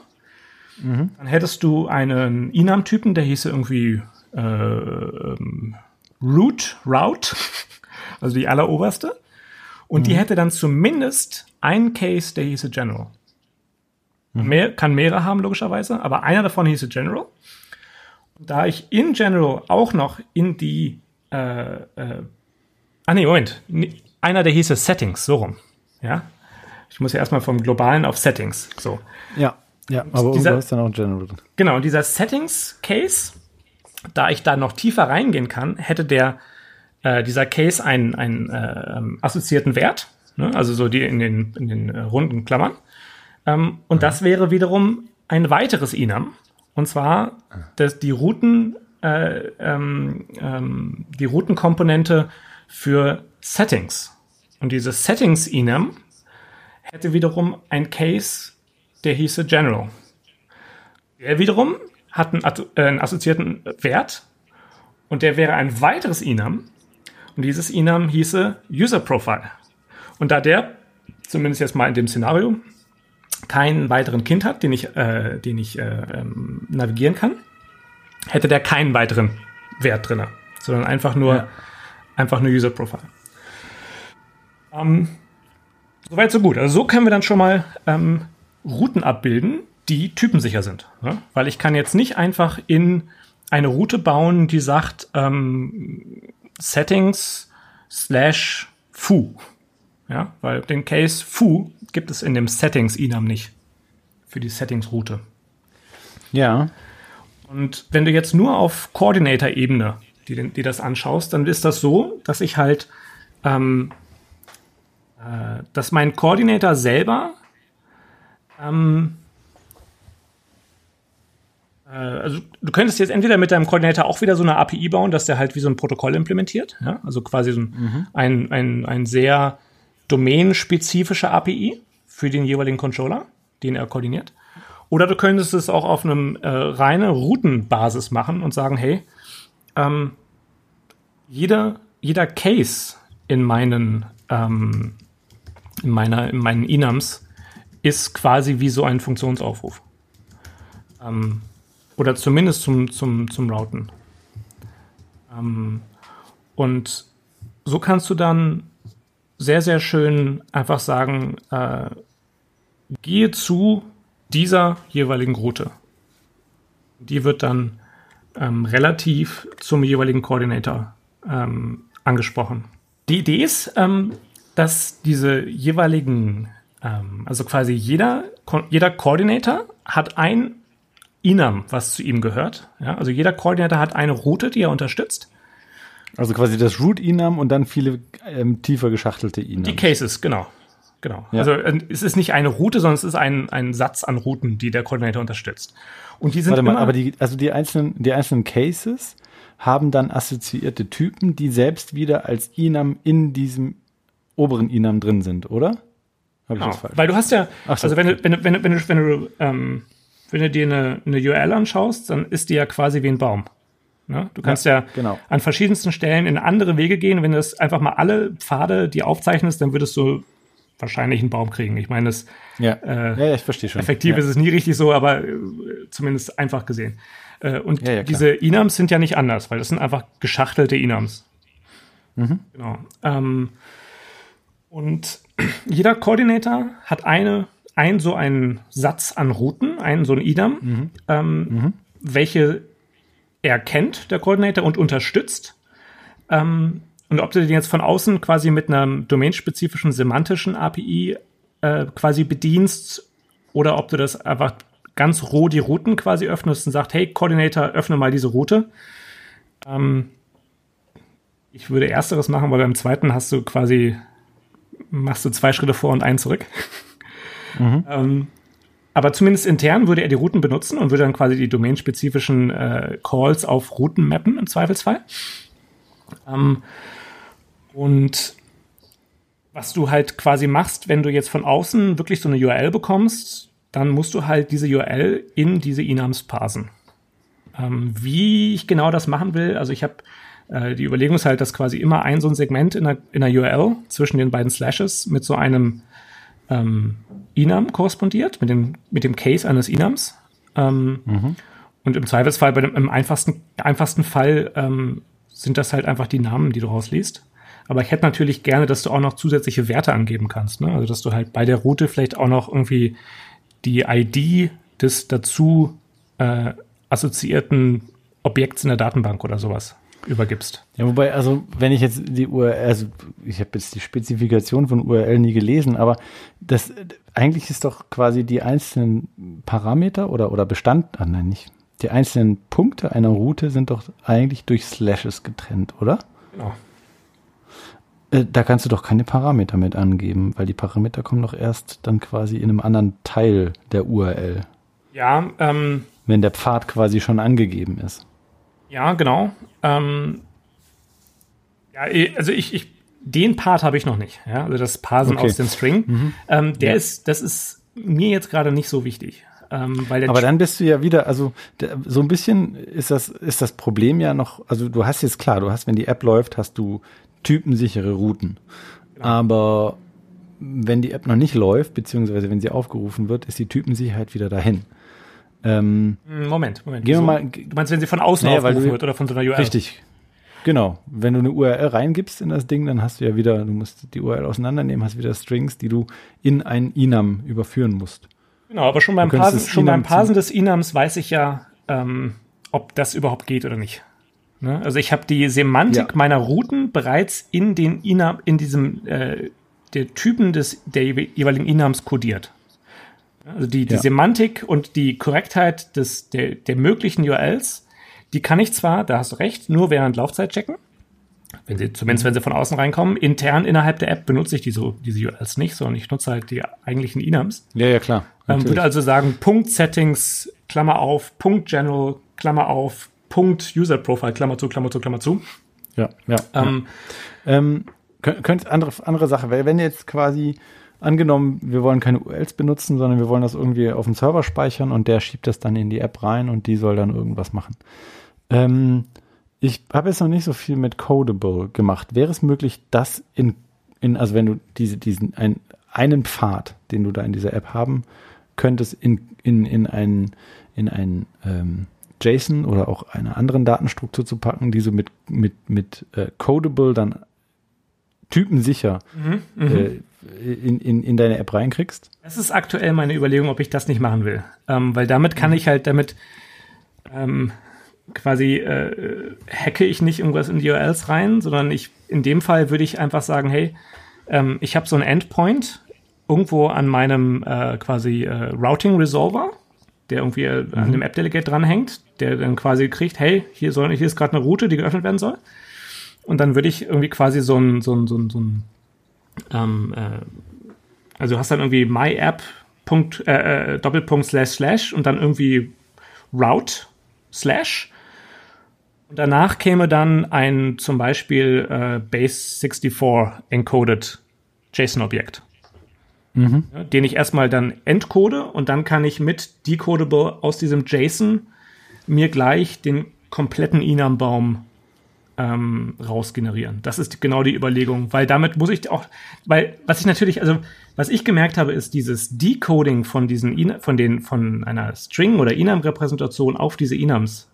mhm. dann hättest du einen Enum-Typen, der hieße irgendwie äh, ähm, Root, Route, <laughs> also die alleroberste. Und mhm. die hätte dann zumindest einen Case, der hieße General. Mhm. Mehr, kann mehrere haben, logischerweise, aber einer davon hieße General. Und da ich in General auch noch in die, äh, äh, ah nee, Moment, einer der hieße Settings, so rum, ja. Ich muss ja erstmal vom Globalen auf Settings, so. Ja, ja, aber dieser, ist dann auch General. Genau, und dieser Settings-Case, da ich da noch tiefer reingehen kann, hätte der, äh, dieser Case einen, einen äh, assoziierten Wert, ne? also so die in den, in den äh, runden Klammern. Ähm, und mhm. das wäre wiederum ein weiteres Enum. Und zwar dass die Routen, äh, ähm, ähm, die Routenkomponente für Settings. Und dieses Settings Enum hätte wiederum ein Case, der hieße General. Der wiederum hat einen, äh, einen assoziierten Wert und der wäre ein weiteres Enum. Und dieses Enum hieße User Profile. Und da der, zumindest jetzt mal in dem Szenario, keinen weiteren Kind hat, den ich, äh, den ich äh, ähm, navigieren kann, hätte der keinen weiteren Wert drin, sondern einfach nur, ja. einfach nur User Profile. Ähm, soweit so gut. Also so können wir dann schon mal ähm, Routen abbilden, die typensicher sind. Ne? Weil ich kann jetzt nicht einfach in eine Route bauen, die sagt ähm, Settings slash foo. Ja, weil den Case foo gibt es in dem Settings-Enum nicht. Für die Settings-Route. Ja. Und wenn du jetzt nur auf Coordinator-Ebene die, die das anschaust, dann ist das so, dass ich halt, ähm, äh, dass mein Coordinator selber ähm, äh, also du könntest jetzt entweder mit deinem Coordinator auch wieder so eine API bauen, dass der halt wie so ein Protokoll implementiert, ja? also quasi so ein, mhm. ein, ein, ein sehr domänenspezifische API für den jeweiligen Controller, den er koordiniert. Oder du könntest es auch auf einem äh, reine Routenbasis machen und sagen, hey, ähm, jeder, jeder Case in meinen, ähm, in meiner, in meinen Enums ist quasi wie so ein Funktionsaufruf. Ähm, oder zumindest zum, zum, zum Routen. Ähm, und so kannst du dann sehr, sehr schön einfach sagen, äh, gehe zu dieser jeweiligen Route. Die wird dann ähm, relativ zum jeweiligen Koordinator ähm, angesprochen. Die Idee ist, ähm, dass diese jeweiligen, ähm, also quasi jeder, jeder Koordinator hat ein Inam, was zu ihm gehört. Ja? Also jeder Koordinator hat eine Route, die er unterstützt. Also quasi das Root-Enum und dann viele ähm, tiefer geschachtelte Enums. Die Cases, genau. Genau. Ja. Also äh, es ist nicht eine Route, sondern es ist ein, ein Satz an Routen, die der Koordinator unterstützt. Und die sind Warte mal, aber die, also die einzelnen, die einzelnen Cases haben dann assoziierte Typen, die selbst wieder als Enum in diesem oberen Enum drin sind, oder? Hab genau. Weil du hast ja, so, also wenn, okay. du, wenn, du, wenn, du, wenn du, wenn du, ähm, wenn du dir eine, eine URL anschaust, dann ist die ja quasi wie ein Baum. Ne? Du kannst ja, ja genau. an verschiedensten Stellen in andere Wege gehen. Wenn du das einfach mal alle Pfade, die aufzeichnest, dann würdest du wahrscheinlich einen Baum kriegen. Ich meine, das ja. Äh, ja, ich verstehe schon. Effektiv ja. ist es nie richtig so, aber äh, zumindest einfach gesehen. Äh, und diese Inams sind ja nicht anders, weil das sind einfach geschachtelte Inams. Mhm. Genau. Ähm, und <clears throat> jeder Coordinator hat eine, ein so einen Satz an Routen, einen so einen IDAM, mhm. Ähm, mhm. welche er kennt, der Coordinator, und unterstützt. Ähm, und ob du den jetzt von außen quasi mit einer domainspezifischen semantischen API äh, quasi bedienst oder ob du das einfach ganz roh die Routen quasi öffnest und sagst, hey, Coordinator, öffne mal diese Route. Ähm, ich würde ersteres machen, weil beim zweiten hast du quasi, machst du zwei Schritte vor und einen zurück. Mhm. <laughs> ähm, aber zumindest intern würde er die Routen benutzen und würde dann quasi die domainspezifischen äh, Calls auf Routen mappen im Zweifelsfall. Ähm, und was du halt quasi machst, wenn du jetzt von außen wirklich so eine URL bekommst, dann musst du halt diese URL in diese Enums parsen. Ähm, wie ich genau das machen will, also ich habe äh, die Überlegung ist halt, dass quasi immer ein so ein Segment in der, in der URL zwischen den beiden Slashes mit so einem ähm, Enum korrespondiert, mit dem, mit dem Case eines Enums. Ähm, mhm. Und im Zweifelsfall, bei dem, im einfachsten, einfachsten Fall ähm, sind das halt einfach die Namen, die du rausliest. Aber ich hätte natürlich gerne, dass du auch noch zusätzliche Werte angeben kannst. Ne? Also, dass du halt bei der Route vielleicht auch noch irgendwie die ID des dazu äh, assoziierten Objekts in der Datenbank oder sowas übergibst. Ja, wobei, also wenn ich jetzt die URL, also ich habe jetzt die Spezifikation von URL nie gelesen, aber das eigentlich ist doch quasi die einzelnen Parameter oder, oder Bestand, ah nein, nicht, die einzelnen Punkte einer Route sind doch eigentlich durch Slashes getrennt, oder? Genau. Äh, da kannst du doch keine Parameter mit angeben, weil die Parameter kommen doch erst dann quasi in einem anderen Teil der URL. Ja, ähm, wenn der Pfad quasi schon angegeben ist. Ja, genau. Ähm, ja, also ich, ich den Part habe ich noch nicht. Ja? Also das Parsen okay. aus dem String. Mhm. Ähm, der ja. ist, das ist mir jetzt gerade nicht so wichtig. Ähm, Aber dann bist du ja wieder, also der, so ein bisschen ist das, ist das Problem ja noch, also du hast jetzt klar, du hast, wenn die App läuft, hast du typensichere Routen. Genau. Aber wenn die App noch nicht läuft, beziehungsweise wenn sie aufgerufen wird, ist die Typensicherheit wieder dahin. Ähm, Moment, Moment. Gehen wir mal, du meinst, wenn sie von außen naja, aufgerufen wird oder von so einer URL? Richtig. Genau. Wenn du eine URL reingibst in das Ding, dann hast du ja wieder, du musst die URL auseinandernehmen, hast wieder Strings, die du in ein Enum überführen musst. Genau, aber schon beim Parsen, schon beim Parsen des Enums weiß ich ja, ähm, ob das überhaupt geht oder nicht. Ne? Also ich habe die Semantik ja. meiner Routen bereits in den Enum, in diesem äh, der Typen des der jeweiligen Enums kodiert. Also die, die ja. Semantik und die Korrektheit des, der, der möglichen URLs, die kann ich zwar, da hast du recht, nur während Laufzeit checken. Wenn sie, zumindest wenn sie von außen reinkommen. Intern innerhalb der App benutze ich diese, diese URLs nicht, sondern ich nutze halt die eigentlichen Enums. Ja, ja, klar. Ähm, würde also sagen, Punkt Settings, Klammer auf, Punkt General, Klammer auf, Punkt User Profile, Klammer zu, Klammer zu, Klammer zu. Ja, ja. Ähm, ja. Ähm, könnte andere, andere Sache, weil wenn jetzt quasi angenommen, wir wollen keine URLs benutzen, sondern wir wollen das irgendwie auf dem Server speichern und der schiebt das dann in die App rein und die soll dann irgendwas machen. Ähm, ich habe jetzt noch nicht so viel mit Codable gemacht. Wäre es möglich, das in, in also wenn du diese, diesen ein, einen Pfad, den du da in dieser App haben könntest, in, in, in ein, in ein ähm, JSON oder auch einer anderen Datenstruktur zu packen, die so mit, mit, mit äh, Codable dann typensicher mhm, mhm. äh, in, in, in deine App reinkriegst? Das ist aktuell meine Überlegung, ob ich das nicht machen will. Ähm, weil damit kann mhm. ich halt damit ähm, quasi äh, hacke ich nicht irgendwas in die URLs rein, sondern ich in dem Fall würde ich einfach sagen, hey, ähm, ich habe so einen Endpoint irgendwo an meinem äh, quasi äh, Routing Resolver, der irgendwie mhm. an dem App Delegate dranhängt, der dann quasi kriegt, hey, hier soll hier ist gerade eine Route, die geöffnet werden soll. Und dann würde ich irgendwie quasi so ein, so ein, so ein, so ein ähm, äh, also du hast dann irgendwie myapp. Punkt, äh, äh, Doppelpunkt slash slash und dann irgendwie route slash. Und danach käme dann ein zum Beispiel äh, Base64 encoded JSON-Objekt. Mhm. Den ich erstmal dann entcode und dann kann ich mit Decodable aus diesem JSON mir gleich den kompletten Enum-Baum ähm, rausgenerieren. Das ist genau die Überlegung, weil damit muss ich auch, weil was ich natürlich, also was ich gemerkt habe, ist dieses Decoding von diesen, von den, von einer String oder Enum-Repräsentation auf diese Enums,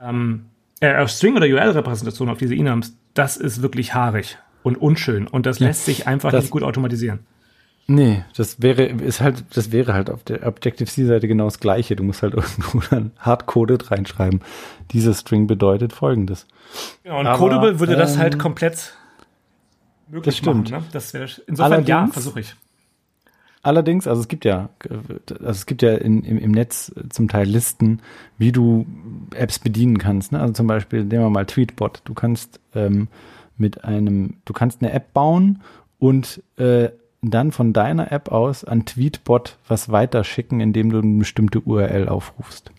ähm, äh, String oder URL-Repräsentation auf diese Enums, das ist wirklich haarig. und unschön und das ja, lässt sich einfach nicht gut automatisieren. Nee, das wäre, ist halt, das wäre halt auf der Objective-C-Seite genau das Gleiche. Du musst halt <laughs> irgendwo dann hardcoded reinschreiben. Dieser String bedeutet folgendes. Genau, und Aber, Codable würde ähm, das halt komplett möglich das stimmt. machen. Ne? Das wäre, insofern Allerdings, ja, versuche ich. Allerdings, also es gibt ja, also es gibt ja in, im, im Netz zum Teil Listen, wie du Apps bedienen kannst. Ne? Also zum Beispiel, nehmen wir mal Tweetbot. Du kannst ähm, mit einem, du kannst eine App bauen und äh, dann von deiner App aus an Tweetbot was weiterschicken, indem du eine bestimmte URL aufrufst.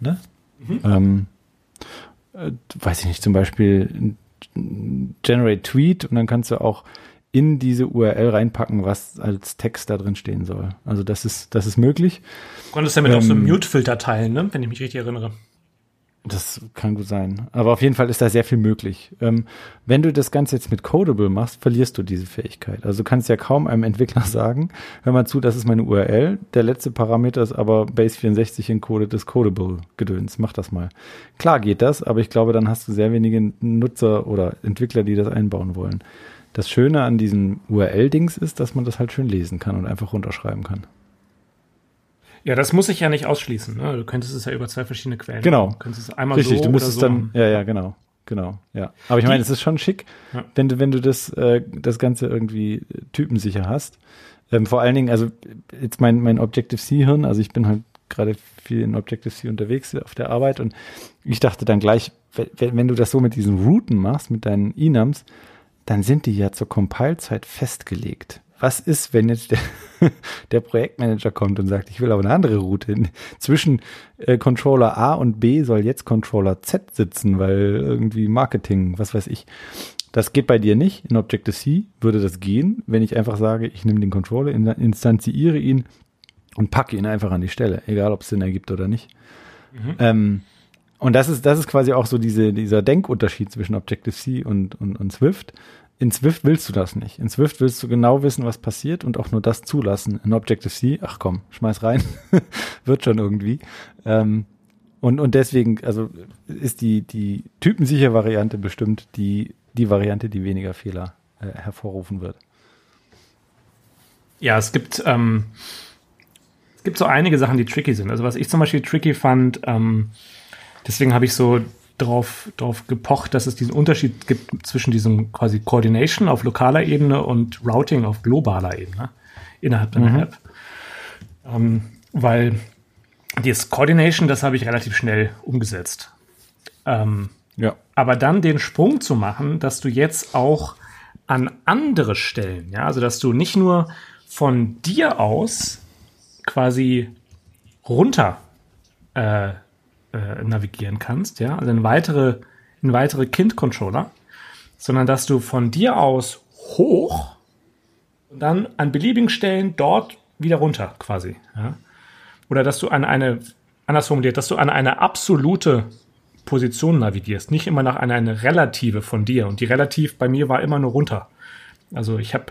Ne? Mhm. Ähm, äh, weiß ich nicht, zum Beispiel Generate Tweet und dann kannst du auch in diese URL reinpacken, was als Text da drin stehen soll. Also das ist, das ist möglich. Du konntest damit ähm, auch so ähm, Mute-Filter teilen, ne? wenn ich mich richtig erinnere. Das kann gut sein. Aber auf jeden Fall ist da sehr viel möglich. Ähm, wenn du das Ganze jetzt mit Codable machst, verlierst du diese Fähigkeit. Also du kannst ja kaum einem Entwickler <laughs> sagen, hör mal zu, das ist meine URL. Der letzte Parameter ist aber Base64 encodedes Codable-Gedöns. Mach das mal. Klar geht das, aber ich glaube, dann hast du sehr wenige Nutzer oder Entwickler, die das einbauen wollen. Das Schöne an diesem URL-Dings ist, dass man das halt schön lesen kann und einfach runterschreiben kann. Ja, das muss ich ja nicht ausschließen. Ne? Du könntest es ja über zwei verschiedene Quellen. Genau. Du könntest es einmal Richtig, so du müsstest so dann, ja, ja, genau. Genau, ja. Aber ich meine, es ist schon schick, ja. wenn du, wenn du das, äh, das Ganze irgendwie typensicher hast. Ähm, vor allen Dingen, also jetzt mein, mein Objective-C-Hirn, also ich bin halt gerade viel in Objective-C unterwegs auf der Arbeit und ich dachte dann gleich, wenn, wenn du das so mit diesen Routen machst, mit deinen Enums, dann sind die ja zur Compile-Zeit festgelegt was ist, wenn jetzt der, <laughs> der Projektmanager kommt und sagt, ich will aber eine andere Route. Zwischen äh, Controller A und B soll jetzt Controller Z sitzen, weil irgendwie Marketing, was weiß ich. Das geht bei dir nicht. In Objective-C würde das gehen, wenn ich einfach sage, ich nehme den Controller, instanziere ihn und packe ihn einfach an die Stelle, egal ob es Sinn ergibt oder nicht. Mhm. Ähm, und das ist, das ist quasi auch so diese, dieser Denkunterschied zwischen Objective-C und, und, und Swift. In Swift willst du das nicht. In Swift willst du genau wissen, was passiert und auch nur das zulassen. In Objective-C, ach komm, schmeiß rein, <laughs> wird schon irgendwie. Ähm, und, und deswegen, also ist die, die typensichere Variante bestimmt die, die Variante, die weniger Fehler äh, hervorrufen wird. Ja, es gibt, ähm, es gibt so einige Sachen, die tricky sind. Also was ich zum Beispiel tricky fand, ähm, deswegen habe ich so drauf, drauf gepocht, dass es diesen Unterschied gibt zwischen diesem quasi Coordination auf lokaler Ebene und Routing auf globaler Ebene innerhalb mhm. App. Ähm, weil das Coordination, das habe ich relativ schnell umgesetzt. Ähm, ja. Aber dann den Sprung zu machen, dass du jetzt auch an andere Stellen, ja, also dass du nicht nur von dir aus quasi runter äh, äh, navigieren kannst, ja, also in weitere, in weitere Kind-Controller, sondern dass du von dir aus hoch und dann an beliebigen Stellen dort wieder runter quasi, ja. Oder dass du an eine, anders formuliert, dass du an eine absolute Position navigierst, nicht immer nach einer eine relative von dir. Und die relativ bei mir war immer nur runter. Also ich habe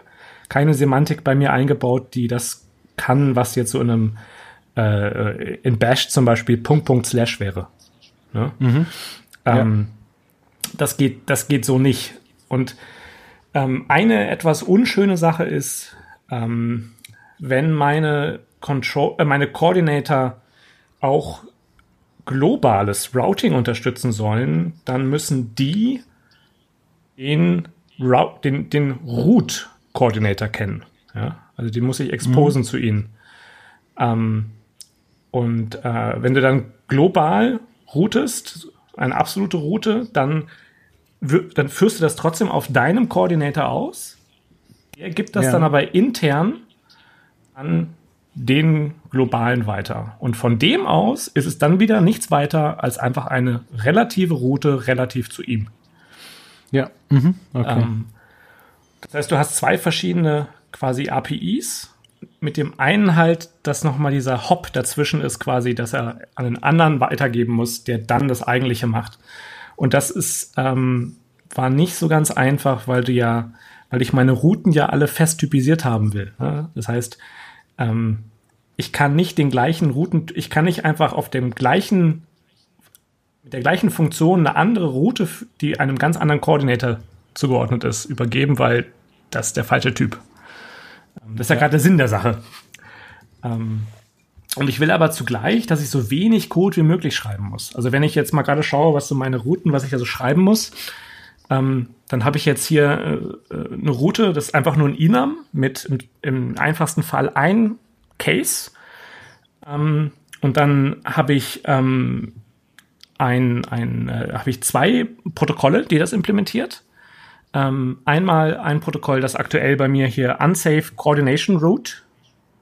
keine Semantik bei mir eingebaut, die das kann, was jetzt so in einem äh, in Bash zum Beispiel Punkt, Punkt, Slash wäre. Ne? Mhm. Ähm, ja. das, geht, das geht so nicht. Und ähm, eine etwas unschöne Sache ist, ähm, wenn meine, Control, äh, meine Coordinator auch globales Routing unterstützen sollen, dann müssen die den, den, den Root Coordinator kennen. Ja? Also die muss ich exposen mhm. zu ihnen. Ähm, und äh, wenn du dann global routest, eine absolute Route, dann, dann führst du das trotzdem auf deinem Koordinator aus. Er gibt das ja. dann aber intern an den globalen weiter. Und von dem aus ist es dann wieder nichts weiter als einfach eine relative Route relativ zu ihm. Ja. Mhm. Okay. Ähm, das heißt, du hast zwei verschiedene quasi APIs mit dem einen halt, dass nochmal dieser Hop dazwischen ist, quasi, dass er an den anderen weitergeben muss, der dann das Eigentliche macht. Und das ist, ähm, war nicht so ganz einfach, weil du ja, weil ich meine Routen ja alle fest typisiert haben will. Ne? Das heißt, ähm, ich kann nicht den gleichen Routen, ich kann nicht einfach auf dem gleichen, mit der gleichen Funktion eine andere Route, die einem ganz anderen Koordinator zugeordnet ist, übergeben, weil das ist der falsche Typ. Das ist ja, ja. gerade der Sinn der Sache. Ähm, und ich will aber zugleich, dass ich so wenig Code wie möglich schreiben muss. Also wenn ich jetzt mal gerade schaue, was so meine Routen, was ich also schreiben muss, ähm, dann habe ich jetzt hier äh, äh, eine Route, das ist einfach nur ein Inam mit im, im einfachsten Fall ein Case. Ähm, und dann habe ich ähm, ein, ein äh, habe ich zwei Protokolle, die das implementiert. Ähm, einmal ein Protokoll, das aktuell bei mir hier Unsafe Coordination Route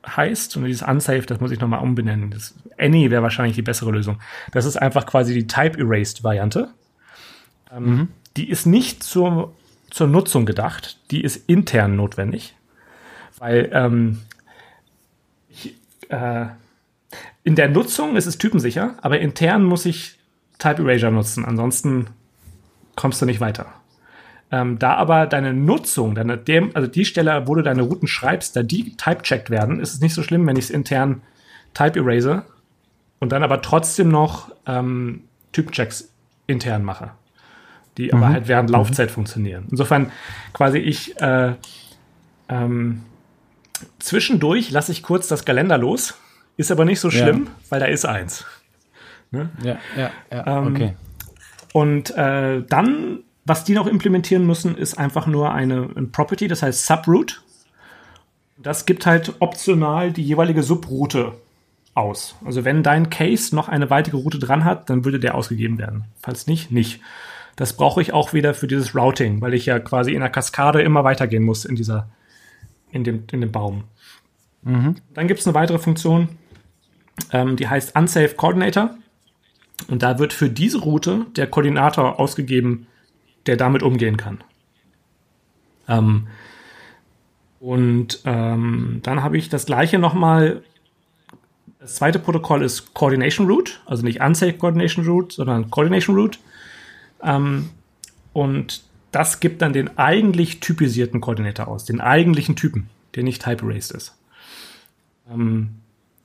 heißt. Und dieses Unsafe, das muss ich nochmal umbenennen. Das, Any wäre wahrscheinlich die bessere Lösung. Das ist einfach quasi die Type-Erased-Variante. Ähm, mhm. Die ist nicht zur, zur Nutzung gedacht. Die ist intern notwendig. Weil ähm, ich, äh, in der Nutzung ist es typensicher, aber intern muss ich Type Erasure nutzen. Ansonsten kommst du nicht weiter. Ähm, da aber deine Nutzung, deine, dem, also die Stelle, wo du deine Routen schreibst, da die type-checked werden, ist es nicht so schlimm, wenn ich es intern type erase und dann aber trotzdem noch ähm, Typ-Checks intern mache, die mhm. aber halt während mhm. Laufzeit mhm. funktionieren. Insofern quasi ich äh, ähm, zwischendurch lasse ich kurz das Kalender los, ist aber nicht so schlimm, ja. weil da ist eins. Ne? Ja, ja, ja. Ähm, okay. Und äh, dann was die noch implementieren müssen, ist einfach nur eine ein Property, das heißt Subroute. Das gibt halt optional die jeweilige Subroute aus. Also wenn dein Case noch eine weitere Route dran hat, dann würde der ausgegeben werden. Falls nicht, nicht. Das brauche ich auch wieder für dieses Routing, weil ich ja quasi in der Kaskade immer weitergehen muss in dieser, in dem, in dem Baum. Mhm. Dann gibt es eine weitere Funktion, ähm, die heißt Unsafe Coordinator. Und da wird für diese Route der Koordinator ausgegeben, der damit umgehen kann. Ähm, und ähm, dann habe ich das gleiche nochmal. Das zweite Protokoll ist Coordination Route, also nicht Unsafe Coordination Route, sondern Coordination Route. Ähm, und das gibt dann den eigentlich typisierten Koordinator aus, den eigentlichen Typen, der nicht type-erased ist. Ähm,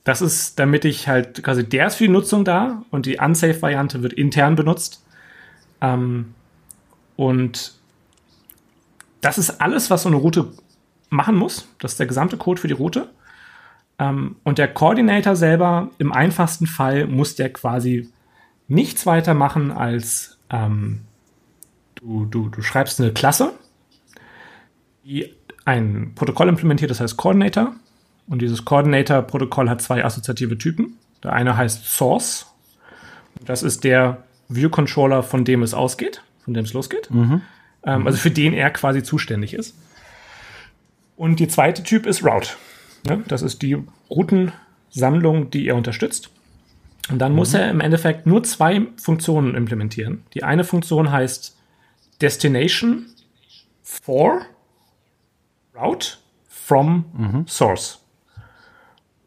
das ist, damit ich halt, quasi der ist für die Nutzung da und die Unsafe-Variante wird intern benutzt. Ähm, und das ist alles, was so eine Route machen muss. Das ist der gesamte Code für die Route. Ähm, und der Coordinator selber, im einfachsten Fall, muss der quasi nichts weiter machen als ähm, du, du, du schreibst eine Klasse, die ein Protokoll implementiert, das heißt Coordinator. Und dieses Coordinator-Protokoll hat zwei assoziative Typen. Der eine heißt Source. Das ist der View-Controller, von dem es ausgeht von dem es losgeht. Mhm. Ähm, also für den er quasi zuständig ist. Und die zweite Typ ist Route. Ne? Das ist die Routensammlung, die er unterstützt. Und dann mhm. muss er im Endeffekt nur zwei Funktionen implementieren. Die eine Funktion heißt Destination for Route from mhm. Source.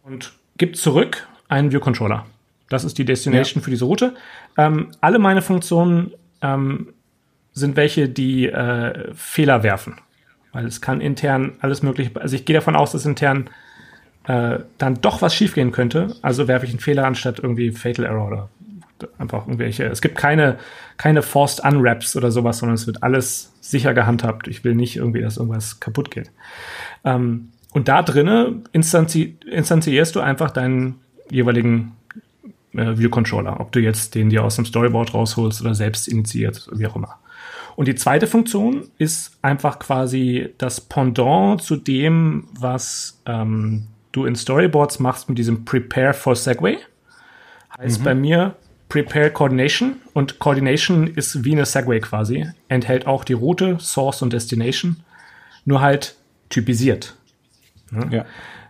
Und gibt zurück einen View Controller. Das ist die Destination ja. für diese Route. Ähm, alle meine Funktionen ähm, sind welche, die äh, Fehler werfen. Weil es kann intern alles mögliche, also ich gehe davon aus, dass intern äh, dann doch was schiefgehen könnte. Also werfe ich einen Fehler anstatt irgendwie Fatal Error oder einfach irgendwelche. Es gibt keine, keine Forced Unwraps oder sowas, sondern es wird alles sicher gehandhabt. Ich will nicht irgendwie, dass irgendwas kaputt geht. Ähm, und da drinnen instanzi instanzierst du einfach deinen jeweiligen äh, View Controller, ob du jetzt den dir aus dem Storyboard rausholst oder selbst initiiert, wie auch immer. Und die zweite Funktion ist einfach quasi das Pendant zu dem, was ähm, du in Storyboards machst mit diesem Prepare for Segway. Heißt mhm. bei mir Prepare Coordination und Coordination ist wie eine Segway quasi. Enthält auch die Route, Source und Destination, nur halt typisiert. Ja.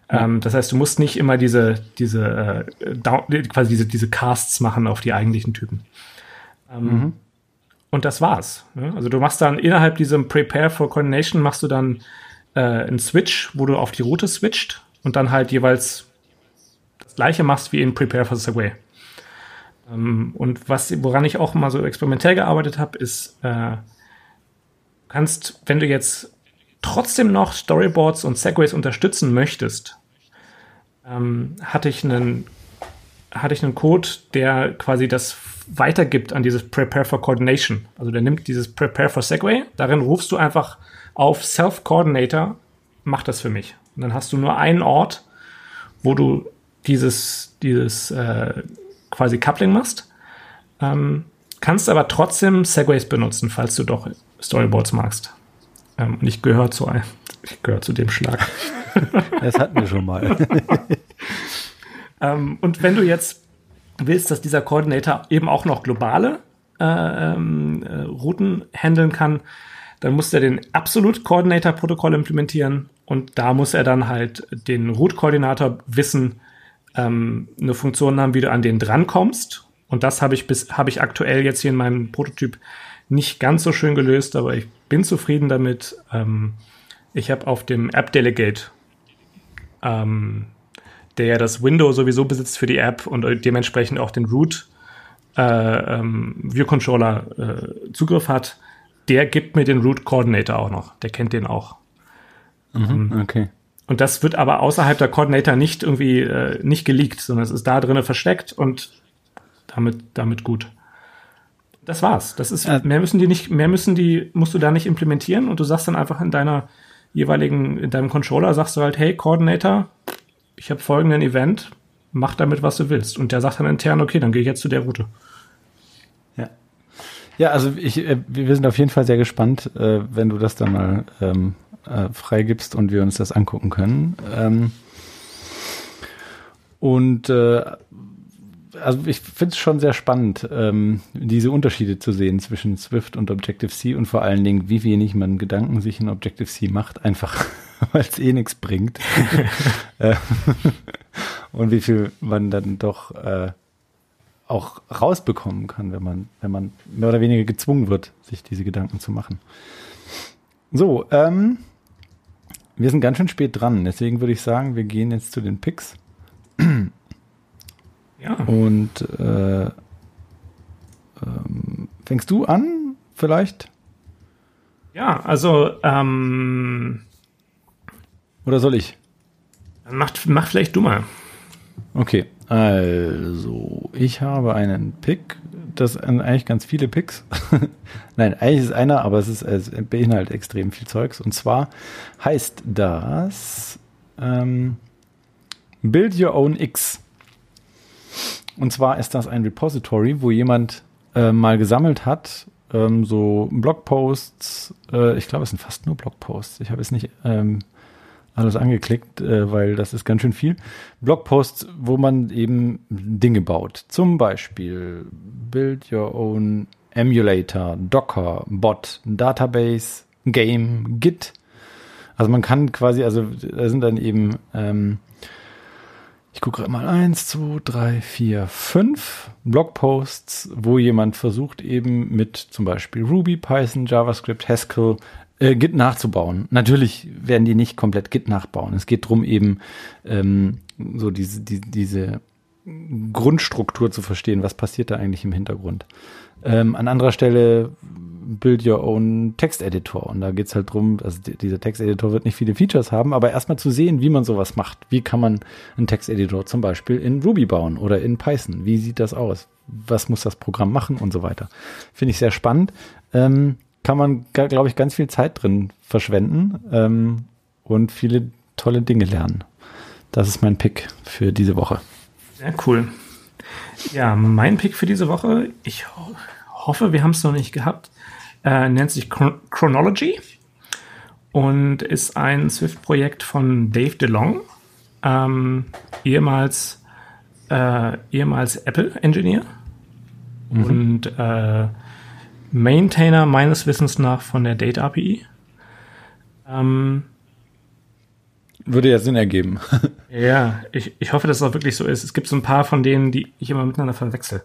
Ähm, das heißt, du musst nicht immer diese, diese, äh, quasi diese, diese Casts machen auf die eigentlichen Typen. Ähm, mhm. Und das war's. Ne? Also du machst dann innerhalb diesem Prepare for Coordination machst du dann äh, einen Switch, wo du auf die Route switcht und dann halt jeweils das gleiche machst wie in Prepare for Segway. Ähm, und was, woran ich auch mal so experimentell gearbeitet habe, ist, äh, kannst, wenn du jetzt trotzdem noch Storyboards und Segways unterstützen möchtest, ähm, hatte ich einen hatte ich einen Code, der quasi das weitergibt an dieses Prepare for Coordination. Also der nimmt dieses Prepare for Segway, darin rufst du einfach auf Self-Coordinator, mach das für mich. Und dann hast du nur einen Ort, wo du dieses, dieses äh, quasi Coupling machst. Ähm, kannst aber trotzdem Segways benutzen, falls du doch Storyboards magst. Ähm, und ich gehöre zu einem, <laughs> ich gehöre zu dem Schlag. Das hatten wir schon mal. <laughs> ähm, und wenn du jetzt willst, dass dieser Coordinator eben auch noch globale äh, ähm, äh, Routen handeln kann, dann muss er den Absolute Coordinator Protokoll implementieren und da muss er dann halt den Root-Koordinator wissen, ähm, eine Funktion haben, wie du an den drankommst. Und das habe ich bis habe ich aktuell jetzt hier in meinem Prototyp nicht ganz so schön gelöst, aber ich bin zufrieden damit. Ähm, ich habe auf dem App Delegate, ähm, der ja das Window sowieso besitzt für die App und dementsprechend auch den Root äh, ähm, View Controller äh, Zugriff hat, der gibt mir den Root Coordinator auch noch. Der kennt den auch. Mhm, ähm, okay. Und das wird aber außerhalb der Coordinator nicht irgendwie äh, nicht geleakt, sondern es ist da drinnen versteckt und damit, damit gut. Das war's. Das ist, mehr müssen die nicht, mehr müssen die, musst du da nicht implementieren und du sagst dann einfach in deiner jeweiligen, in deinem Controller, sagst du halt, hey, Coordinator, ich habe folgenden Event, mach damit, was du willst. Und der sagt dann intern, okay, dann gehe ich jetzt zu der Route. Ja. Ja, also ich, äh, wir sind auf jeden Fall sehr gespannt, äh, wenn du das dann mal ähm, äh, freigibst und wir uns das angucken können. Ähm, und äh, also ich finde es schon sehr spannend, ähm, diese Unterschiede zu sehen zwischen Swift und Objective-C und vor allen Dingen, wie wenig man Gedanken sich in Objective-C macht, einfach <laughs> weil es eh nichts bringt. <laughs> Äh, <laughs> und wie viel man dann doch äh, auch rausbekommen kann, wenn man, wenn man mehr oder weniger gezwungen wird, sich diese Gedanken zu machen. So, ähm, wir sind ganz schön spät dran, deswegen würde ich sagen, wir gehen jetzt zu den Picks. Ja. Und äh, ähm, fängst du an, vielleicht? Ja, also ähm, oder soll ich? Mach, mach vielleicht du mal. Okay, also ich habe einen Pick, das sind eigentlich ganz viele Picks. <laughs> Nein, eigentlich ist einer, aber es, ist, es beinhaltet extrem viel Zeugs. Und zwar heißt das ähm, Build Your Own X. Und zwar ist das ein Repository, wo jemand äh, mal gesammelt hat, ähm, so Blogposts, äh, ich glaube, es sind fast nur Blogposts. Ich habe es nicht ähm, alles angeklickt, äh, weil das ist ganz schön viel. Blogposts, wo man eben Dinge baut. Zum Beispiel Build Your Own Emulator, Docker, Bot, Database, Game, Git. Also man kann quasi, also da sind dann eben, ähm, ich gucke mal eins, zwei, drei, vier, fünf Blogposts, wo jemand versucht eben mit zum Beispiel Ruby, Python, JavaScript, Haskell äh, Git nachzubauen. Natürlich werden die nicht komplett Git nachbauen. Es geht darum, eben ähm, so diese, die, diese Grundstruktur zu verstehen, was passiert da eigentlich im Hintergrund. Ähm, an anderer Stelle Build Your Own Text Editor. Und da geht's halt drum, also dieser Text Editor wird nicht viele Features haben, aber erstmal zu sehen, wie man sowas macht. Wie kann man einen Text Editor zum Beispiel in Ruby bauen oder in Python? Wie sieht das aus? Was muss das Programm machen und so weiter? Finde ich sehr spannend. Ähm, kann man, glaube ich, ganz viel Zeit drin verschwenden ähm, und viele tolle Dinge lernen. Das ist mein Pick für diese Woche. Sehr cool. Ja, mein Pick für diese Woche, ich ho hoffe, wir haben es noch nicht gehabt, äh, nennt sich Chron Chronology und ist ein Swift-Projekt von Dave DeLong, ähm, ehemals, äh, ehemals Apple-Engineer mhm. und äh, Maintainer meines Wissens nach von der Date API. Ähm, Würde ja Sinn ergeben. <laughs> ja, ich, ich hoffe, dass es auch wirklich so ist. Es gibt so ein paar von denen, die ich immer miteinander verwechsel.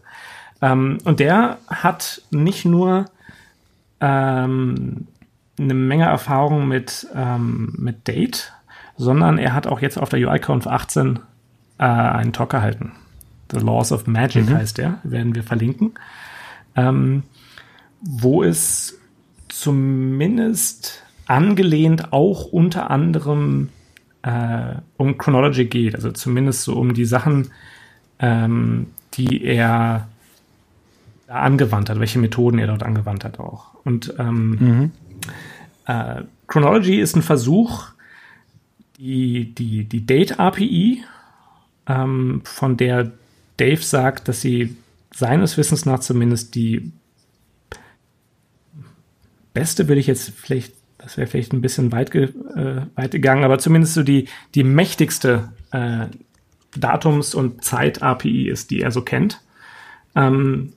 Ähm, und der hat nicht nur ähm, eine Menge Erfahrung mit, ähm, mit Date, sondern er hat auch jetzt auf der UIConf 18 äh, einen Talk gehalten. The Laws of Magic mhm. heißt der, werden wir verlinken. Ähm, wo es zumindest angelehnt auch unter anderem äh, um Chronology geht, also zumindest so um die Sachen, ähm, die er da angewandt hat, welche Methoden er dort angewandt hat auch. Und ähm, mhm. äh, Chronology ist ein Versuch, die, die, die Date-API, ähm, von der Dave sagt, dass sie seines Wissens nach zumindest die beste, will ich jetzt vielleicht, das wäre vielleicht ein bisschen weit, ge, äh, weit gegangen, aber zumindest so die, die mächtigste äh, Datums- und Zeit-API ist, die er so kennt. Ähm,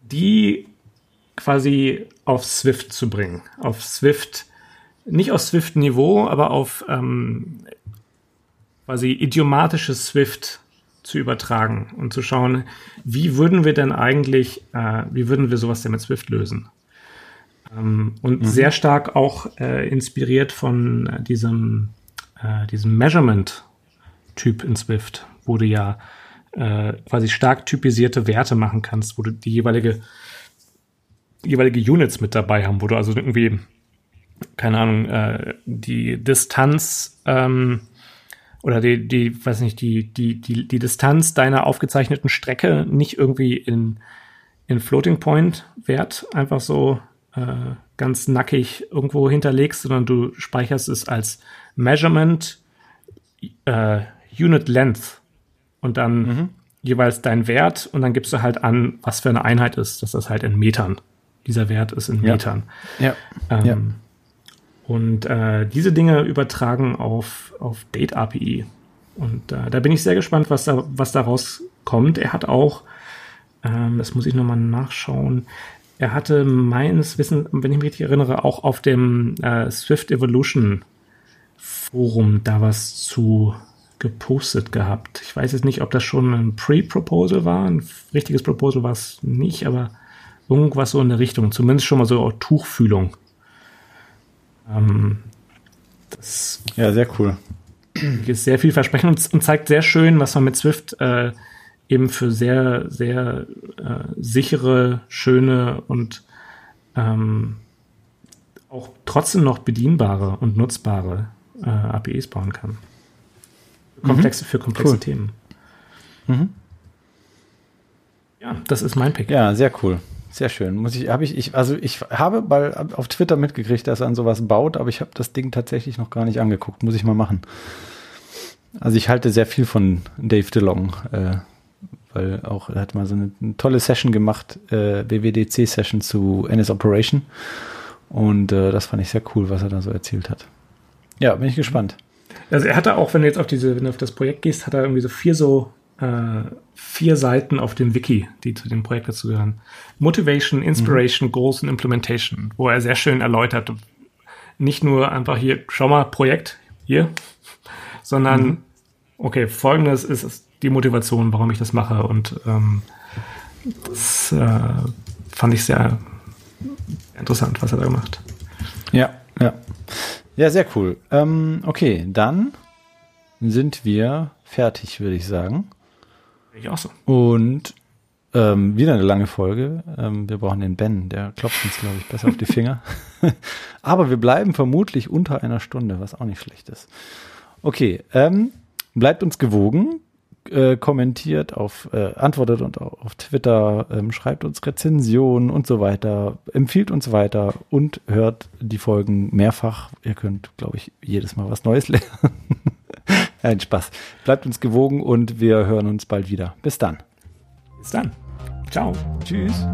die quasi auf Swift zu bringen. Auf Swift, nicht auf Swift-Niveau, aber auf ähm, quasi idiomatisches Swift zu übertragen und zu schauen, wie würden wir denn eigentlich, äh, wie würden wir sowas denn mit Swift lösen? Ähm, und mhm. sehr stark auch äh, inspiriert von äh, diesem, äh, diesem Measurement-Typ in Swift, wo du ja äh, quasi stark typisierte Werte machen kannst, wo du die jeweilige jeweilige Units mit dabei haben, wo du also irgendwie, keine Ahnung, äh, die Distanz ähm, oder die, die, weiß nicht, die, die, die, die Distanz deiner aufgezeichneten Strecke nicht irgendwie in, in Floating Point Wert einfach so äh, ganz nackig irgendwo hinterlegst, sondern du speicherst es als Measurement äh, Unit Length und dann mhm. jeweils dein Wert und dann gibst du halt an, was für eine Einheit ist, dass das halt in Metern dieser Wert ist in Metern. Ja. Ähm, ja. Und äh, diese Dinge übertragen auf, auf Date API. Und äh, da bin ich sehr gespannt, was da, was daraus kommt. Er hat auch, ähm, das muss ich nochmal nachschauen, er hatte meines Wissens, wenn ich mich richtig erinnere, auch auf dem äh, Swift Evolution Forum da was zu gepostet gehabt. Ich weiß jetzt nicht, ob das schon ein Pre-Proposal war. Ein richtiges Proposal war es nicht, aber Irgendwas so in der Richtung. Zumindest schon mal so Tuchfühlung. Ähm, das ja, sehr cool. Ist sehr vielversprechend und, und zeigt sehr schön, was man mit Swift äh, eben für sehr, sehr äh, sichere, schöne und ähm, auch trotzdem noch bedienbare und nutzbare äh, APIs bauen kann. Komplexe, mhm. Für komplexe cool. Themen. Mhm. Ja, das ist mein Pick. Ja, sehr cool. Sehr schön. Muss ich, habe ich, ich, also ich habe mal auf Twitter mitgekriegt, dass er an sowas baut, aber ich habe das Ding tatsächlich noch gar nicht angeguckt. Muss ich mal machen. Also ich halte sehr viel von Dave DeLong, äh, weil auch er hat mal so eine, eine tolle Session gemacht, äh, WWDC-Session zu NS Operation. Und äh, das fand ich sehr cool, was er da so erzählt hat. Ja, bin ich gespannt. Also er hatte auch, wenn du jetzt auf diese, wenn du auf das Projekt gehst, hat er irgendwie so vier so äh, vier Seiten auf dem Wiki, die zu dem Projekt dazu gehören. Motivation, Inspiration, mhm. Goals und Implementation, wo er sehr schön erläutert, nicht nur einfach hier, schau mal, Projekt, hier, sondern, mhm. okay, folgendes ist die Motivation, warum ich das mache und ähm, das äh, fand ich sehr interessant, was er da gemacht. Ja, ja. Ja, sehr cool. Ähm, okay, dann sind wir fertig, würde ich sagen. Ich auch so. Und ähm, wieder eine lange Folge. Ähm, wir brauchen den Ben, der klopft uns, glaube ich, besser auf die Finger. <laughs> Aber wir bleiben vermutlich unter einer Stunde, was auch nicht schlecht ist. Okay, ähm, bleibt uns gewogen, äh, kommentiert, auf, äh, antwortet und auf Twitter, ähm, schreibt uns Rezensionen und so weiter, empfiehlt uns weiter und hört die Folgen mehrfach. Ihr könnt, glaube ich, jedes Mal was Neues <laughs> lernen. Ein Spaß. Bleibt uns gewogen und wir hören uns bald wieder. Bis dann. Bis dann. Ciao. Tschüss.